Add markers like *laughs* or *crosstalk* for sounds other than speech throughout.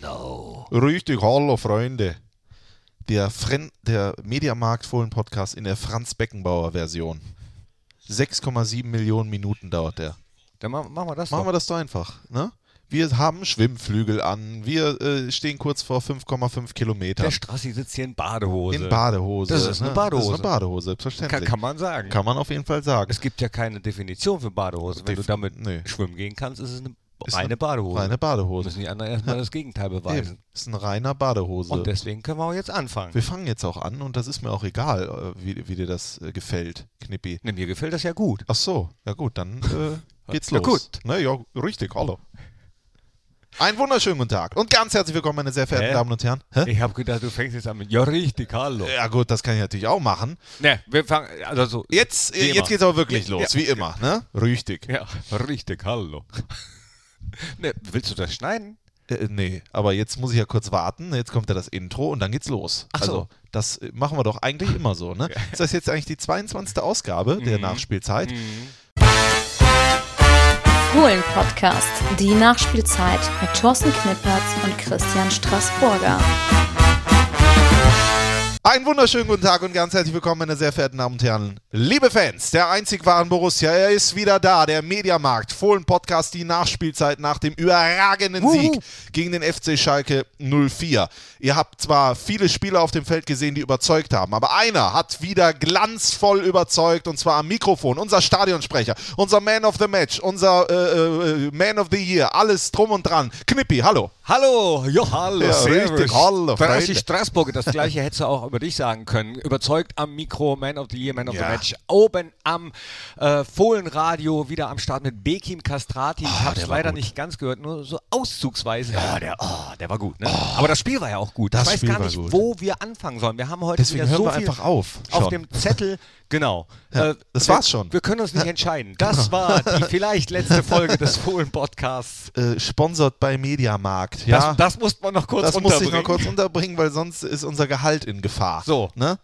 Genau. Richtig, hallo Freunde. Der, Fren der Mediamarkt Fohlen Podcast in der Franz Beckenbauer Version. 6,7 Millionen Minuten dauert der. Dann ma- machen wir das Machen doch. wir das doch einfach. Ne? Wir haben Schwimmflügel an. Wir äh, stehen kurz vor 5,5 Kilometern. Der Strassi sitzt hier in Badehose. In Badehose. Das ist eine ne? Badehose. Das ist eine Badehose, kann, selbstverständlich. kann man sagen. Kann man auf jeden Fall sagen. Es gibt ja keine Definition für Badehose. Wenn Def- du damit nee. schwimmen gehen kannst, ist es eine Ist reine eine Badehose. Reine Badehose. Müssen die anderen erstmal das Gegenteil beweisen. Eben. Ist ein reiner Badehose. Und deswegen können wir auch jetzt anfangen. wir fangen jetzt auch an und das ist mir auch egal, äh, wie, wie dir das äh, gefällt, Knippi. Ne, mir gefällt das ja gut. Ach so, ja gut, dann äh, *laughs* geht's Ja, los. gut. Ne, ja, richtig, hallo. Einen wunderschönen guten Tag und ganz herzlich willkommen, meine sehr verehrten Hä? Damen und Herren. Hä? Ich habe gedacht, du fängst jetzt an mit Ja, richtig, hallo. Ja gut, das kann ich natürlich auch machen. Ne, wir fangen, also so. Jetzt, jetzt immer. geht's aber wirklich Ja, los, ja, wie immer, ne? Richtig. Ja, richtig, hallo. Ne, willst du das schneiden? Äh, nee, aber jetzt muss ich ja kurz warten. Jetzt kommt ja das Intro und dann geht's los. Ach so. Also, das äh, machen wir doch eigentlich immer so, ne? *laughs* Ist das jetzt eigentlich die 22. Ausgabe der Mhm. Nachspielzeit? Fohlen-Podcast, die Nachspielzeit mit Thorsten Knippertz und Christian Straßburger. Einen wunderschönen guten Tag und ganz herzlich willkommen, meine sehr verehrten Damen und Herren. Liebe Fans, der einzig wahren Borussia, er ist wieder da, der Mediamarkt, Fohlen Podcast, die Nachspielzeit nach dem überragenden Wuhu. Sieg gegen den FC Schalke 04. Ihr habt zwar viele Spieler auf dem Feld gesehen, die überzeugt haben, aber einer hat wieder glanzvoll überzeugt und zwar am Mikrofon, unser Stadionsprecher, unser Man of the Match, unser äh, äh, Man of the Year, alles drum und dran. Knippi, hallo. Hallo, ja, hallo, Ja, servus. richtig, hallo, Freunde. Straßburg, das gleiche hättest du auch über dich sagen können. Überzeugt am Mikro, Man of the Year, Man of Ja. the Match. Oben am äh, Fohlenradio, wieder am Start mit Bekim Kastrati. ich habe es leider gut. nicht ganz gehört, nur so auszugsweise. Ja, der, oh, der war gut. Ne? Aber das Spiel war ja auch gut. Das ich weiß Spiel gar nicht, wo wir anfangen sollen. Wir haben heute Deswegen wieder hören so wir viel einfach auf. auf dem Zettel. Genau. Ja, das wir, war's schon. Wir können uns nicht entscheiden. Das war die *laughs* vielleicht letzte Folge des Fohlen-Podcasts. äh, sponsert bei Mediamarkt. Ja, Das, das musste man noch kurz Das musste ich noch unterbringen. kurz unterbringen, weil sonst ist unser Gehalt in Gefahr. So. Ne?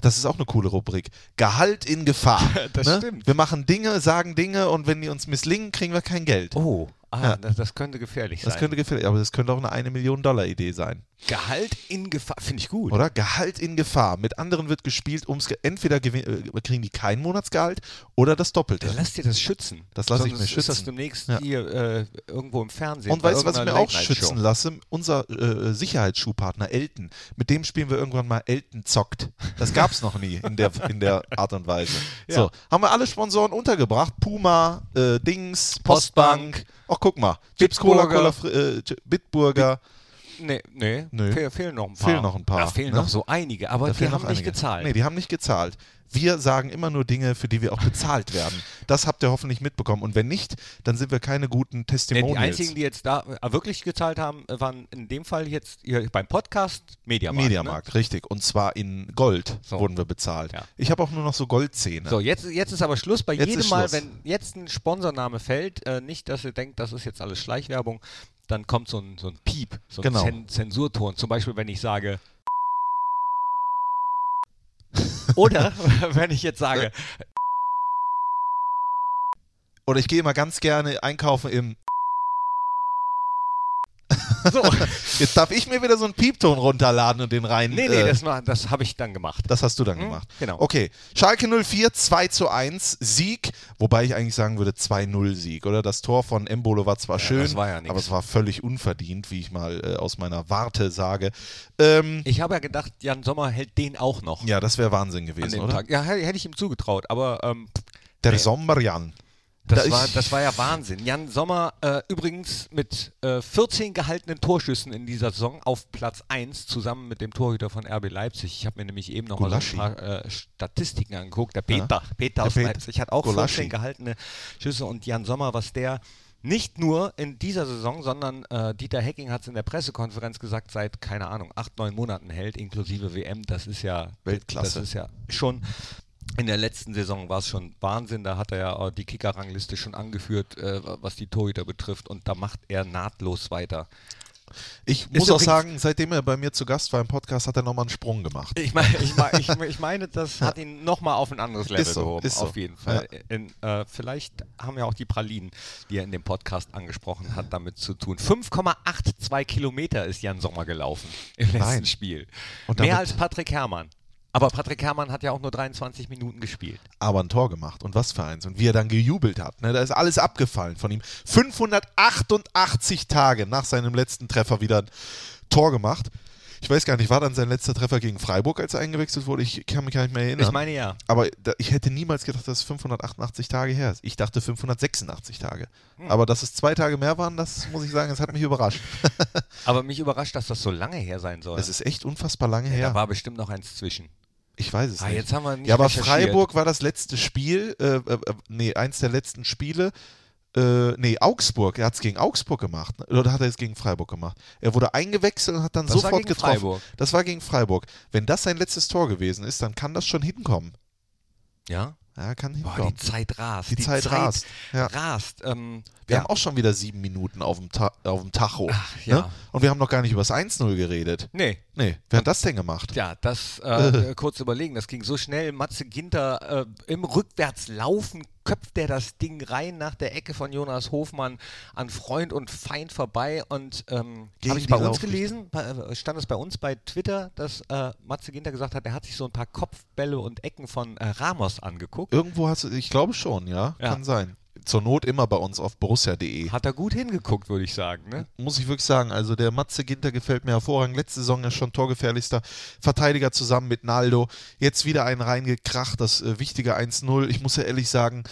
Das ist auch eine coole Rubrik. Gehalt in Gefahr. *laughs* Das ne? stimmt. Wir machen Dinge, sagen Dinge und wenn die uns misslingen, kriegen wir kein Geld. Oh, ah, Ja. das, das könnte gefährlich Das sein. könnte gefährlich, aber das könnte auch eine 1 Million Dollar Idee sein. Gehalt in Gefahr, finde ich gut. Oder? Gehalt in Gefahr. Mit anderen wird gespielt, ums entweder äh, kriegen die kein Monatsgehalt oder das Doppelte. Dann lass dir das schützen. Das lass ich mir Ist das schützen. demnächst Ja. hier äh, irgendwo im Fernsehen. Und weißt du, was ich mir auch schützen lasse? Unser äh, Sicherheitsschuhpartner Elton. Mit dem spielen wir irgendwann mal Elton zockt. Das gab es noch nie in der, in der Art und Weise. *laughs* So, Ja. haben wir alle Sponsoren untergebracht. Puma, äh, Dings, Postbank. Postbank. Ach, guck mal. Chips Cola, Cola, äh, Bitburger. Nee, nee, Nö. Fehl, fehlen noch ein paar. Fehlen noch ein paar, Da fehlen ne? noch so einige, aber die haben nicht gezahlt. Nee, die haben nicht gezahlt. Wir sagen immer nur Dinge, für die wir auch bezahlt werden. Das habt ihr hoffentlich mitbekommen. Und wenn nicht, dann sind wir keine guten Nee, Testimonials. die einzigen, die jetzt da äh, wirklich gezahlt haben, äh, waren in dem Fall jetzt beim Podcast Mediamarkt. Mediamarkt, richtig. Und zwar in Gold So. wurden wir bezahlt. Ja. Ich habe auch nur noch so Goldzähne. Ne? So, jetzt, jetzt ist aber Schluss. Bei Jetzt jedem Mal, Schluss. wenn jetzt ein Sponsorname fällt, äh, nicht, dass ihr denkt, das ist jetzt alles Schleichwerbung, dann kommt so ein, so ein Piep, so ein Genau. Zen Zensurton. Zum Beispiel, wenn ich sage. Oder *laughs* wenn ich jetzt sage, Oder ich gehe immer ganz gerne einkaufen im. *laughs* so. Jetzt darf ich mir wieder so einen Piepton runterladen und den rein. nee, nee, äh, das, war- das habe ich dann gemacht. das hast du dann Hm, gemacht. genau. Okay, Schalke 04, 2 zu 1, Sieg, wobei ich eigentlich sagen würde 2-0 Sieg, oder? Das Tor von Embolo war zwar Ja, schön, war ja aber es war völlig unverdient, wie ich mal äh, aus meiner Warte sage. Ähm, Ich habe ja gedacht, Jan Sommer hält den auch noch ja, das wäre Wahnsinn gewesen, oder? Tag. Ja, hätte hätte ich ihm zugetraut, aber ähm, Der Nee. Sommerjan. Das, Da war, das war ja Wahnsinn. Jan Sommer äh, übrigens mit äh, 14 gehaltenen Torschüssen in dieser Saison auf Platz 1 zusammen mit dem Torhüter von RB Leipzig. Ich habe mir nämlich eben noch mal ein paar äh, Statistiken angeguckt. Der Peter, Peter aus Pet- Leipzig hat auch Gulaschi. 14 gehaltene Schüsse und Jan Sommer, was der nicht nur in dieser Saison, sondern äh, Dieter Hecking hat es in der Pressekonferenz gesagt, seit, keine Ahnung, acht, neun Monaten hält, inklusive WM. Das ist ja Weltklasse. Das ist ja schon in der letzten Saison war es schon Wahnsinn. Da hat er ja äh, die Kicker-Rangliste schon angeführt, äh, was die Torhüter betrifft. Und da macht er nahtlos weiter. Ich muss auch sagen, seitdem er bei mir zu Gast war im Podcast, hat er nochmal einen Sprung gemacht. Ich meine, ich, mein, ich, *laughs* ich meine, das hat ihn nochmal auf ein anderes Level Ist so, gehoben. ist so. Auf jeden Fall. In, äh, vielleicht haben ja auch die Pralinen, die er in dem Podcast angesprochen hat, damit zu tun. 5,82 Kilometer ist Jan Sommer gelaufen im letzten Nein. Spiel. Und Mehr als Patrick Herrmann. Aber Patrick Herrmann hat ja auch nur 23 Minuten gespielt. aber ein Tor gemacht. Und was für eins. Und wie er dann gejubelt hat. Ne? Da ist alles abgefallen von ihm. 588 Tage nach seinem letzten Treffer wieder ein Tor gemacht. Ich weiß gar nicht, war dann sein letzter Treffer gegen Freiburg, als er eingewechselt wurde? Ich kann mich gar nicht mehr erinnern. Ich meine ja. aber da, ich hätte niemals gedacht, dass es 588 Tage her ist. Ich dachte 586 Tage. Hm. Aber dass es zwei Tage mehr waren, das muss ich sagen, das hat mich überrascht. *laughs* Aber mich überrascht, dass das so lange her sein soll. Es ist echt unfassbar lange her. Da war bestimmt noch eins zwischen. Ich weiß es Ah, nicht. jetzt haben wir nicht ja, aber. Freiburg war das letzte Spiel, äh, äh, nee, eins der letzten Spiele. Äh, nee, Augsburg. Er hat es gegen Augsburg gemacht. ne? Oder hat er es gegen Freiburg gemacht? Er wurde eingewechselt und hat dann Das war sofort gegen getroffen. Freiburg. Das war gegen Freiburg. Wenn das sein letztes Tor gewesen ist, dann kann das schon hinkommen. Ja? Ja, kann Boah, die Zeit rast. Die Zeit rast, ja. rast. Ähm, wir ja. haben auch schon wieder sieben Minuten auf dem, Ta auf dem Tacho. ja. Ne? Und wir haben noch gar nicht über das 1-0 geredet. Nee, Nee, wer hat das denn gemacht? Ja, das äh, *laughs* kurz überlegen, das ging so schnell. Matze Ginter äh, im Rückwärtslaufen köpft der das Ding rein nach der Ecke von Jonas Hofmann an Freund und Feind vorbei und ähm, habe ich bei uns gelesen, äh, stand es bei uns bei Twitter, dass äh, Matze Ginter gesagt hat, er hat sich so ein paar Kopfbälle und Ecken von äh, Ramos angeguckt. Irgendwo hast du, ich glaube schon, ja, Ja. kann sein. Zur Not immer bei uns auf borussia.de. Hat er gut hingeguckt, würde ich sagen. Ne? muss ich wirklich sagen. Also der Matze Ginter gefällt mir hervorragend. Letzte Saison ja schon torgefährlichster Verteidiger zusammen mit Naldo. Jetzt wieder einen reingekracht, das äh, wichtige 1-0. Ich muss ja ehrlich sagen,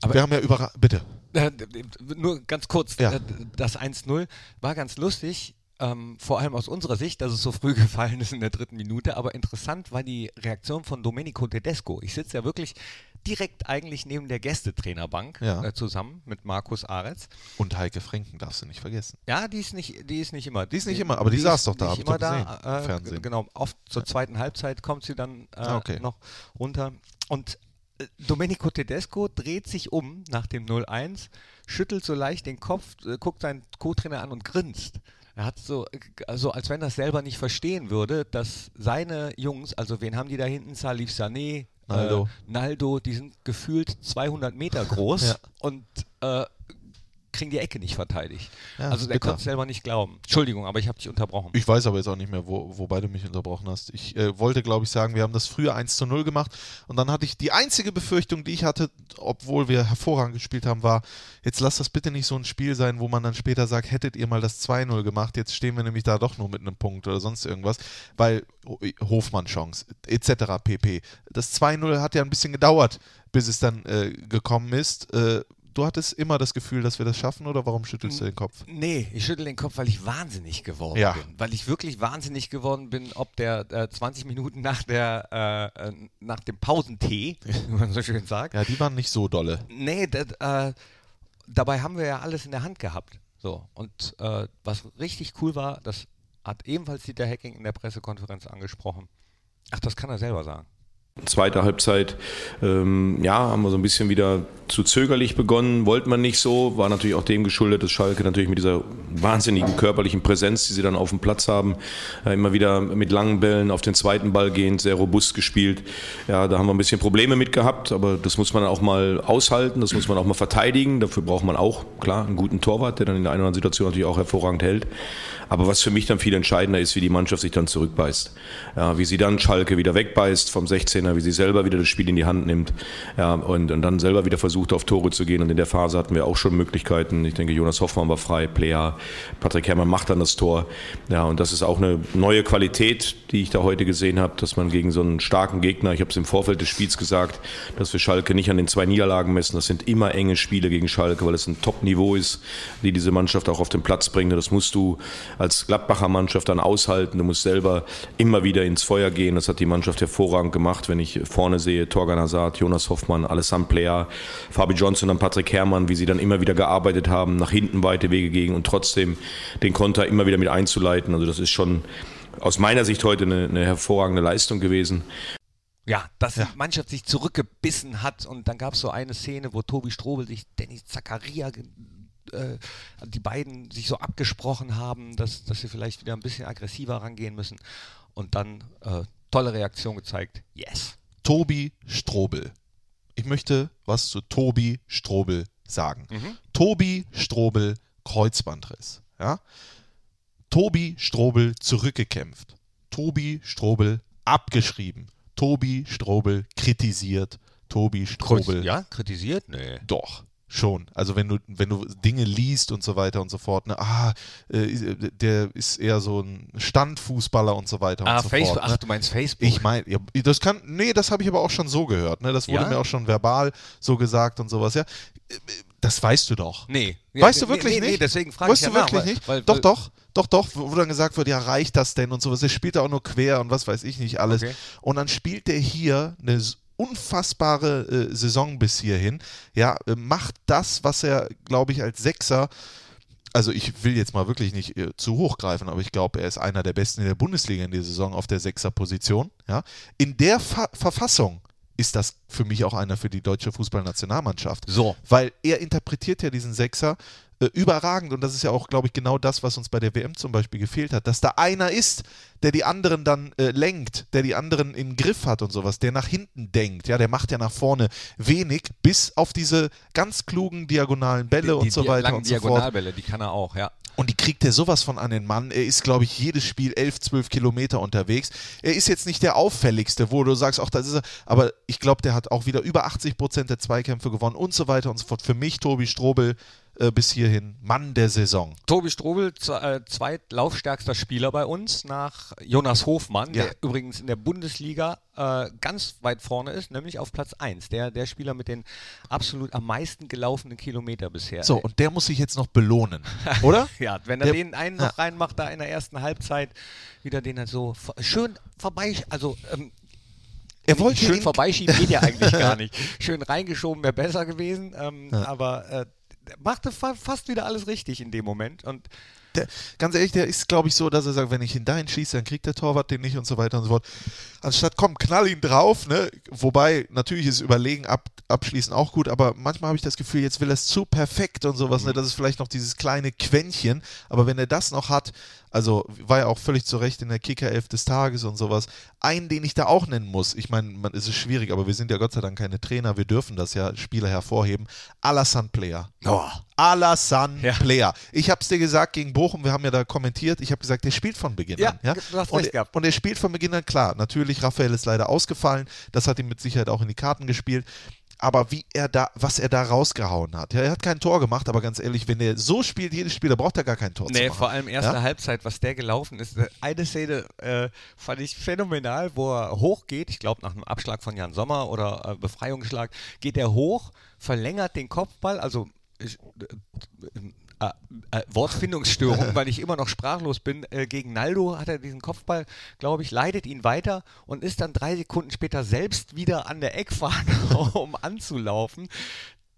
Aber- wir haben ja überra... Bitte. Äh, nur ganz kurz, Ja. äh, das 1-0 war ganz lustig, ähm, vor allem aus unserer Sicht, dass es so früh *laughs* gefallen ist in der dritten Minute, aber interessant war die Reaktion von Domenico Tedesco. Ich sitze ja wirklich direkt eigentlich neben der Gästetrainerbank Ja. äh, zusammen mit Markus Aretz. Und Heike Franken darfst du nicht vergessen. Ja, die ist nicht, die ist nicht immer. Die ist nicht immer, aber die saß doch da, Nicht ich immer da. gesehen, im Äh, Fernsehen. Genau, oft zur zweiten Halbzeit kommt sie dann äh, Ah, okay. noch runter. Und äh, Domenico Tedesco dreht sich um nach dem 0-1, schüttelt so leicht den Kopf, äh, guckt seinen Co-Trainer an und grinst. Er hat so, äh, also als wenn er es selber nicht verstehen würde, dass seine Jungs, also wen haben die da hinten? Salif Sané, Naldo. Äh, Naldo, die sind gefühlt 200 Meter groß Ja. und äh, kriegen die Ecke nicht verteidigt. Ja, also der konnte es selber nicht glauben. Entschuldigung, aber ich habe dich unterbrochen. Ich weiß aber jetzt auch nicht mehr, wo, wobei du mich unterbrochen hast. Ich äh, wollte, glaube ich, sagen, wir haben das früher 1 zu 0 gemacht und dann hatte ich die einzige Befürchtung, die ich hatte, obwohl wir hervorragend gespielt haben, war, jetzt lass das bitte nicht so ein Spiel sein, wo man dann später sagt, hättet ihr mal das 2-0 gemacht, jetzt stehen wir nämlich da doch nur mit einem Punkt oder sonst irgendwas, weil Ho- Hofmann-Chance etc. pp. Das 2-0 hat ja ein bisschen gedauert, bis es dann äh, gekommen ist. Äh, du hattest immer das Gefühl, dass wir das schaffen oder warum schüttelst du den Kopf? Nee, ich schüttel den Kopf, weil ich wahnsinnig geworden Ja. bin. Weil ich wirklich wahnsinnig geworden bin, ob der äh, 20 Minuten nach, der, äh, äh, nach dem Pausentee, *laughs* wie man so schön sagt. Ja, die waren nicht so dolle. Nee, das, äh, dabei haben wir ja alles in der Hand gehabt. So, und äh, was richtig cool war, das hat ebenfalls Dieter Hecking in der Pressekonferenz angesprochen. Ach, das kann er selber sagen. Zweite Halbzeit, ähm, ja, haben wir so ein bisschen wieder zu zögerlich begonnen, wollte man nicht so, war natürlich auch dem geschuldet, dass Schalke natürlich mit dieser wahnsinnigen körperlichen Präsenz, die sie dann auf dem Platz haben, äh, immer wieder mit langen Bällen auf den zweiten Ball gehend, sehr robust gespielt. Ja, da haben wir ein bisschen Probleme mit gehabt, aber das muss man auch mal aushalten, das muss man auch mal verteidigen. Dafür braucht man auch, klar, einen guten Torwart, der dann in der einen oder anderen Situation natürlich auch hervorragend hält. Aber was für mich dann viel entscheidender ist, wie die Mannschaft sich dann zurückbeißt. Ja, wie sie dann Schalke wieder wegbeißt vom 16er, wie sie selber wieder das Spiel in die Hand nimmt ja, und, und dann selber wieder versucht, auf Tore zu gehen. Und in der Phase hatten wir auch schon Möglichkeiten. Ich denke, Jonas Hoffmann war frei, Player, Patrick Herrmann macht dann das Tor. Ja, und das ist auch eine neue Qualität, die ich da heute gesehen habe, dass man gegen so einen starken Gegner, ich habe es im Vorfeld des Spiels gesagt, dass wir Schalke nicht an den zwei Niederlagen messen. Das sind immer enge Spiele gegen Schalke, weil es ein Top-Niveau ist, die diese Mannschaft auch auf den Platz bringt. Das musst du als Gladbacher Mannschaft dann aushalten. Du musst selber immer wieder ins Feuer gehen. Das hat die Mannschaft hervorragend gemacht. Wenn ich vorne sehe, Torgan Hazard, Jonas Hoffmann, Alessandro Plea, Fabi Johnson und Patrick Herrmann, wie sie dann immer wieder gearbeitet haben, nach hinten weite Wege gegen und trotzdem den Konter immer wieder mit einzuleiten. Also das ist schon aus meiner Sicht heute eine, eine hervorragende Leistung gewesen. Ja, dass die Mannschaft sich zurückgebissen hat und dann gab es so eine Szene, wo Tobi Strobel sich Dennis Zakaria äh, die beiden sich so abgesprochen haben, dass, dass sie vielleicht wieder ein bisschen aggressiver rangehen müssen. Und dann äh, tolle Reaktion gezeigt. Yes. Tobi Strobel. Ich möchte was zu Tobi Strobel sagen. Tobi Strobel Kreuzbandriss. Ja? Tobi Strobel zurückgekämpft. Tobi Strobel abgeschrieben. Tobi Strobel kritisiert. Tobi Strobel Ja, kritisiert? Nee. doch. Schon. Also wenn du, wenn du Dinge liest und so weiter und so fort, ne, ah, äh, der ist eher so ein Standfußballer und so weiter Ah, und so Facebook. fort. Ne? Ach, du meinst Facebook? Ich meine, ja, das kann, nee, das habe ich aber auch schon so gehört. Ne? Das wurde Ja? mir auch schon verbal so gesagt und sowas. Ja, das weißt du doch. Nee. Weißt du Nee, wirklich nee, nicht? Nee, deswegen frage ich weißt ja du nach, wirklich weil, nicht? Weil, doch, doch, doch, doch, wo dann gesagt wird, ja, reicht das denn und sowas. Er spielt da auch nur quer und was weiß ich nicht alles. Okay. Und dann spielt der hier eine unfassbare äh, Saison bis hierhin. Ja, äh, macht das, was er, glaube ich, als Sechser also ich will jetzt mal wirklich nicht äh, zu hoch greifen, aber ich glaube, er ist einer der Besten in der Bundesliga in der Saison auf der Sechser-Position. Ja. In der Fa Verfassung ist das für mich auch einer für die deutsche Fußballnationalmannschaft. So. Weil er interpretiert ja diesen Sechser äh, überragend und das ist ja auch, glaube ich, genau das, was uns bei der WM zum Beispiel gefehlt hat, dass da einer ist, der die anderen dann äh, lenkt, der die anderen im Griff hat und sowas, der nach hinten denkt, ja, der macht ja nach vorne wenig, bis auf diese ganz klugen diagonalen Bälle und so die weiter langen und so fort. Diagonalbälle, die kann er auch, ja. Und die kriegt er sowas von an den Mann. Er ist, glaube ich, jedes Spiel 11, 12 Kilometer unterwegs. Er ist jetzt nicht der auffälligste, wo du sagst, auch das ist er. Aber ich glaube, der hat auch wieder über 80 Prozent der Zweikämpfe gewonnen und so weiter und so fort. Für mich, Tobi Strobel, bis hierhin Mann der Saison. Tobi Strobel, äh, zweitlaufstärkster Spieler bei uns nach Jonas Hofmann, Ja. der übrigens in der Bundesliga äh, ganz weit vorne ist, nämlich auf Platz 1. Der, der Spieler mit den absolut am meisten gelaufenen Kilometer bisher. So, und der muss sich jetzt noch belohnen, *laughs* oder? Ja, wenn er Der- den einen Ja. noch reinmacht, da in der ersten Halbzeit, wieder den halt so schön vorbei, also ähm, Er wollte schön vorbeischieben geht ja eigentlich gar *laughs* nicht. Schön reingeschoben wäre besser gewesen, ähm, aber äh, machte fa fast wieder alles richtig in dem Moment und Der, ganz ehrlich, der ist, glaube ich, so, dass er sagt, wenn ich ihn dahin schieße, dann kriegt der Torwart den nicht und so weiter und so fort. Anstatt, komm, knall ihn drauf, ne? Wobei, natürlich ist Überlegen ab, abschließen auch gut, aber manchmal habe ich das Gefühl, jetzt will er es zu perfekt und sowas, ne? Das ist vielleicht noch dieses kleine Quäntchen, aber wenn er das noch hat, also war ja auch völlig zu Recht in der Kicker-Elf des Tages und sowas. Einen, den ich da auch nennen muss, ich meine, man- es ist schwierig, aber wir sind ja Gott sei Dank keine Trainer, wir dürfen das ja Spieler hervorheben. Alassane Player. oh, Alassane Ja. Player. Ich habe es dir gesagt gegen Bochum, wir haben ja da kommentiert, ich habe gesagt, der spielt von Beginn Ja, an. Ja? du hast und, und er spielt von Beginn an, klar, natürlich, Raphael ist leider ausgefallen, das hat ihm mit Sicherheit auch in die Karten gespielt. Aber wie er da, was er da rausgehauen hat. Ja, er hat kein Tor gemacht, aber ganz ehrlich, wenn er so spielt, jedes Spiel, da braucht er gar kein Tor zu Nee, machen. vor allem erste Ja? Halbzeit, was der gelaufen ist. Eine Szene äh, fand ich phänomenal, wo er hochgeht. Ich glaube, nach einem Abschlag von Jan Sommer oder äh, Befreiungsschlag geht er hoch, verlängert den Kopfball, also äh, äh, äh, Wortfindungsstörung, weil ich immer noch sprachlos bin. Äh, gegen Naldo hat er diesen Kopfball, glaube ich, leidet ihn weiter und ist dann drei Sekunden später selbst wieder an der Eckfahne, *laughs* um anzulaufen.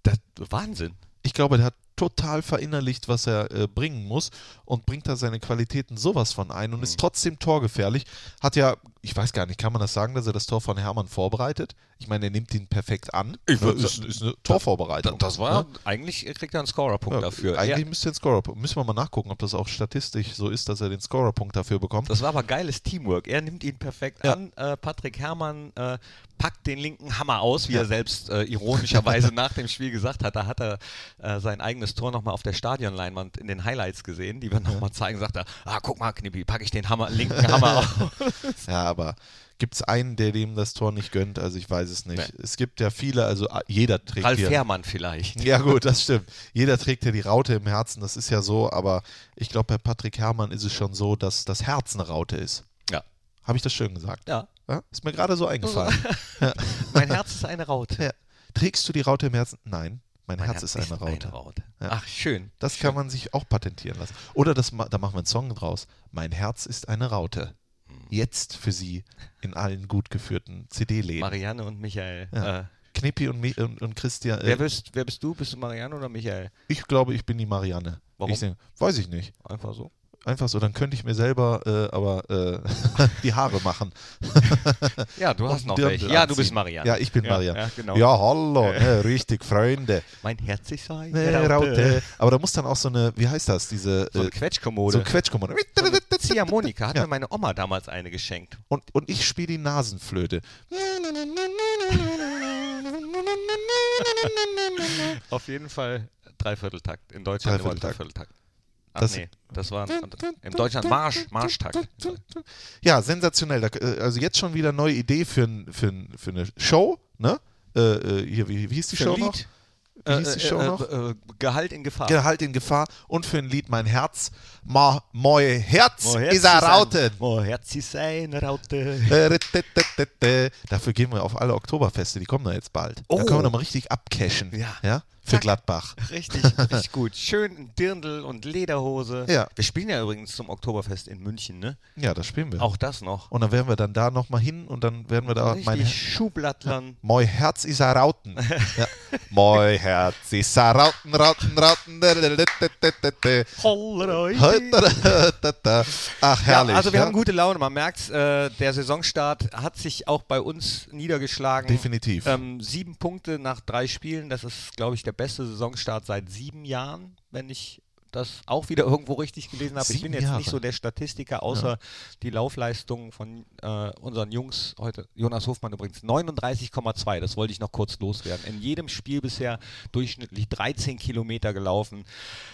Das Wahnsinn. Ich glaube, der hat total verinnerlicht, was er äh, bringen muss und bringt da seine Qualitäten sowas von ein und Mhm. ist trotzdem torgefährlich. Hat ja, ich weiß gar nicht, kann man das sagen, dass er das Tor von Hermann vorbereitet? Ich meine, er nimmt ihn perfekt an. Ich Ne, ist, ist eine Torvorbereitung. Das war, Ne? eigentlich kriegt er einen Scorerpunkt Ja, dafür. Eigentlich Ja, müsste er den Scorer, müssen wir mal nachgucken, ob das auch statistisch so ist, dass er den Scorerpunkt dafür bekommt. das war aber geiles Teamwork. Er nimmt ihn perfekt Ja. an. Äh, Patrick Herrmann äh, packt den linken Hammer aus, wie er selbst äh, ironischerweise *laughs* nach dem Spiel gesagt hat. Da hat er äh, sein eigenes Tor nochmal auf der Stadionleinwand in den Highlights gesehen, die wir nochmal zeigen. Sagt er, ah, guck mal, Knippi, packe ich den Hammer, linken Hammer *laughs* aus. Ja, aber gibt es einen, der dem das Tor nicht gönnt? Also ich weiß es nicht. Nee. Es gibt ja viele, also ah, jeder trägt Ralf hier. Herrmann vielleicht. Ja gut, das stimmt. Jeder trägt ja die Raute im Herzen, das ist ja so, aber ich glaube, bei Patrick Herrmann ist es schon so, dass das Herz eine Raute ist. Ja. Habe ich das schön gesagt? Ja. Ja? Ist mir gerade so eingefallen. *laughs* *laughs* Mein Herz ist eine Raute. ja. Trägst du die Raute im Herzen? Nein, mein, Mein Herz, ist eine Raute. Ja. Ach, schön. Das kann man sich auch patentieren lassen. Oder das, da machen wir einen Song draus. Mein Herz ist eine Raute. Jetzt für Sie in allen gut geführten CD-Läden. Marianne und Michael. Ja. Äh, Knippi und, und, und Christian. wer, Äh, bist, wer bist du? Bist du Marianne oder Michael? ich glaube, ich bin die Marianne. Warum? Ich sing, weiß ich nicht. Einfach so. Einfach so, dann könnte ich mir selber äh, aber äh, *laughs* die Haare machen. *laughs* Ja, du hast noch Dirndl welche. Ja, du bist Marianne. Ja, ich bin Ja, Marianne. ja, genau. Ja, hallo, ne, richtig, Freunde. Mein Herz ist ein Ne, Raute. Aber da muss dann auch so eine, wie heißt das, diese So eine äh, Quetschkommode. so ein Quetschkommode. Eine Ziehharmonika hat mir meine Oma damals eine geschenkt. Und, und ich spiele die Nasenflöte. Auf jeden Fall Dreivierteltakt. In Deutschland immer Dreivierteltakt. Dreivierteltakt. Ach Das- nee, das war in Deutschland Marsch, Marschtakt. Ja, sensationell. Da, äh, also jetzt schon wieder neue Idee für, ein, für, ein, für eine Show. Ne? Äh, äh, hier, wie, wie hieß die Für Show ein noch? Wie hieß die Show äh, noch? Äh, äh, Gehalt in Gefahr. Gehalt in Gefahr und für ein Lied Mein Herz. Ma, moi Herz Mo ist er Rauten. Mo Herz ist eine Raute. Dafür gehen wir auf alle Oktoberfeste, die kommen da jetzt bald. Da Oh. können wir nochmal richtig abcashen. Ja. Für. Gladbach. Richtig, richtig gut. Schön Dirndl und Lederhose. Ja. Wir spielen ja übrigens zum Oktoberfest in München, ne? Ja, das spielen wir. Auch das noch. Und dann werden wir dann da nochmal hin und dann werden wir da Richtig mein Schuhblattlern. Moi Herz ist er Rauten. *laughs* ja. Moi Herz ist er Rauten, Rauten, Rauten. Ach, herrlich. Ja, also wir ja? haben gute Laune. Man merkt, äh, der Saisonstart hat sich auch bei uns niedergeschlagen. Definitiv. Ähm, sieben Punkte nach drei Spielen. Das ist, glaube ich, der beste Saisonstart seit sieben Jahren, wenn ich das auch wieder irgendwo richtig gelesen habe. Ich bin jetzt Jahre. nicht so der Statistiker, außer die Laufleistung von äh, unseren Jungs heute. Jonas Hofmann übrigens 39,2. Das wollte ich noch kurz loswerden. In jedem Spiel bisher durchschnittlich 13 Kilometer gelaufen.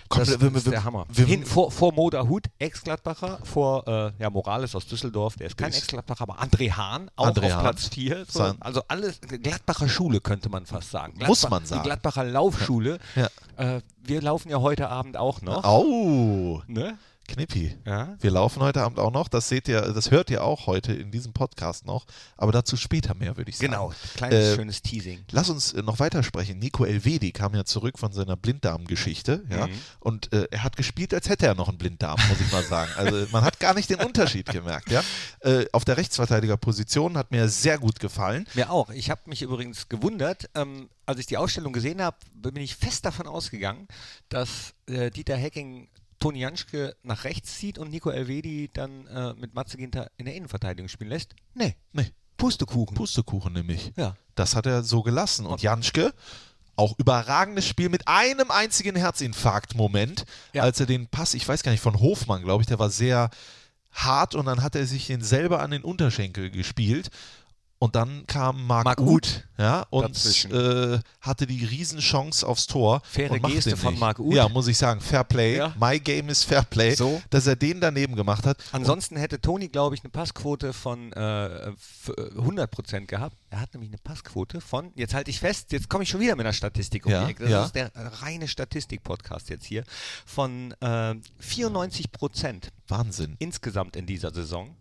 Komm, das wir- ist wir- der Hammer. wir- Hin, vor, vor Moderhut, Ex-Gladbacher, vor äh, ja, Morales aus Düsseldorf, der ist kein Ex-Gladbacher, aber André Hahn, auch André auf Hahn. Platz 4. So, also alles, Gladbacher Schule könnte man fast sagen. Muss Gladbach- man sagen. Die Gladbacher Laufschule. Ja. Äh, wir laufen ja heute Abend auch noch. Au, Ne? Knippi. Ja. Wir laufen heute Abend auch noch. Das seht ihr, das hört ihr auch heute in diesem Podcast noch. Aber dazu später mehr, würde ich sagen. Genau, kleines Äh, schönes Teasing. Lass uns äh, noch weitersprechen. Nico Elvedi kam ja zurück von seiner Blinddarm-Geschichte. Ja? Mhm. Und äh, er hat gespielt, als hätte er noch einen Blinddarm, muss ich mal sagen. Also man hat gar nicht den Unterschied gemerkt. Ja? Äh, auf der Rechtsverteidigerposition hat mir sehr gut gefallen. Mir auch. Ich habe mich übrigens gewundert, ähm, als ich die Ausstellung gesehen habe, bin ich fest davon ausgegangen, dass äh, Dieter Hecking Toni Janschke nach rechts zieht und Nico Elvedi dann äh, mit Matze Ginter in der Innenverteidigung spielen lässt. Nee, Nee, Pustekuchen. Pustekuchen nämlich. ja. Das hat er so gelassen. Und Janschke, auch überragendes Spiel mit einem einzigen Herzinfarkt-Moment, Ja. als er den Pass, ich weiß gar nicht, von Hofmann, glaube ich, der war sehr hart und dann hat er sich den selber an den Unterschenkel gespielt. Und dann kam Marc, Marc Uth, ja, und äh, hatte die Riesenchance aufs Tor. Faire und Geste von. Marc Uth. Ja, muss ich sagen, Fair Play. Ja. My Game is Fair Play. So. Dass er den daneben gemacht hat. Ansonsten hätte Toni, glaube ich, eine Passquote von äh, f- äh, 100% gehabt. Er hat nämlich eine Passquote von, jetzt halte ich fest, jetzt komme ich schon wieder mit einer Statistik um Ja, die Ecke. Das ja. ist der reine Statistik-Podcast jetzt hier. Von äh, 94% Wahnsinn. insgesamt in dieser Saison.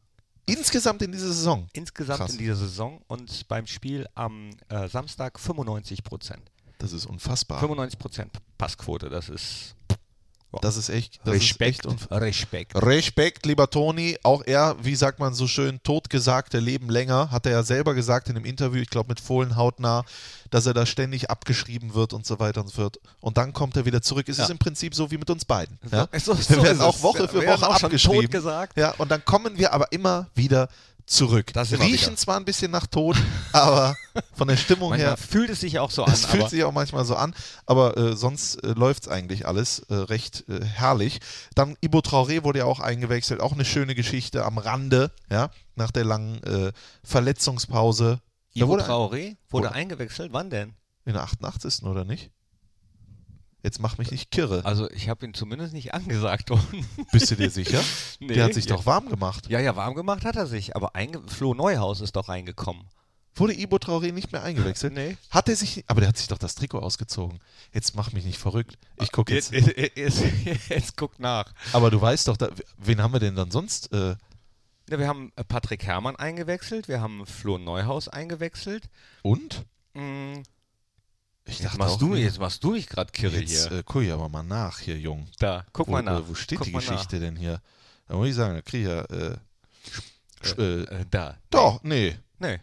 Insgesamt in dieser Saison. Insgesamt Krass. in dieser Saison und beim Spiel am äh, Samstag 95 Prozent. Das ist unfassbar. 95 Prozent Passquote, das ist Das ist echt, das Respekt. ist echt unf Respekt. Respekt, lieber Toni. Auch er, wie sagt man so schön, totgesagte Leben länger, hat er ja selber gesagt in einem Interview, ich glaube mit Fohlen hautnah, dass er da ständig abgeschrieben wird und so weiter und so fort. Und dann kommt er wieder zurück. Es Ja. ist im Prinzip so wie mit uns beiden. Ja? So- so wir werden auch. Woche für Woche abgeschrieben. Ja, und dann kommen wir aber immer wieder zurück. Da sind wir Riechen zwar ein bisschen nach Tod, *laughs* aber von der Stimmung Manchmal her fühlt es sich auch so *laughs* an. es fühlt sich auch manchmal so an, aber äh, sonst äh, läuft es eigentlich alles äh, recht äh, herrlich. Dann Ibo Traoré wurde ja auch eingewechselt, auch eine schöne Geschichte am Rande, ja, nach der langen äh, Verletzungspause. Ivo wurde Traoré wurde wurde- eingewechselt. Wann denn? in der 88. oder nicht? Jetzt mach mich nicht kirre. Also ich habe ihn zumindest nicht angesagt *laughs* worden. Bist du dir sicher? *laughs* Nee, der hat sich ja. doch warm gemacht. Ja, ja, warm gemacht hat er sich, aber Flo Neuhaus ist doch reingekommen. Wurde Ibo Traoré nicht mehr eingewechselt? *laughs* Nee. Hat er sich, aber der hat sich doch das Trikot ausgezogen. Jetzt mach mich nicht verrückt. Ich gucke jetzt. Jetzt, jetzt, jetzt, guckt nach. Aber du weißt doch, da, wen haben wir denn dann sonst? Äh, Ja, wir haben äh, Patrick Herrmann eingewechselt, wir haben Flo Neuhaus eingewechselt. und? Mm, Ich Jetzt machst, du, jetzt machst du mich gerade kirre Jetzt hier. äh, gucke ich aber mal nach hier, Jung. Da, guck wo, mal nach. Äh, wo steht guck die Geschichte denn hier? Da muss ich sagen, da kriege ich ja. Äh, äh, Nach. Äh, da. doch, nee. Nee.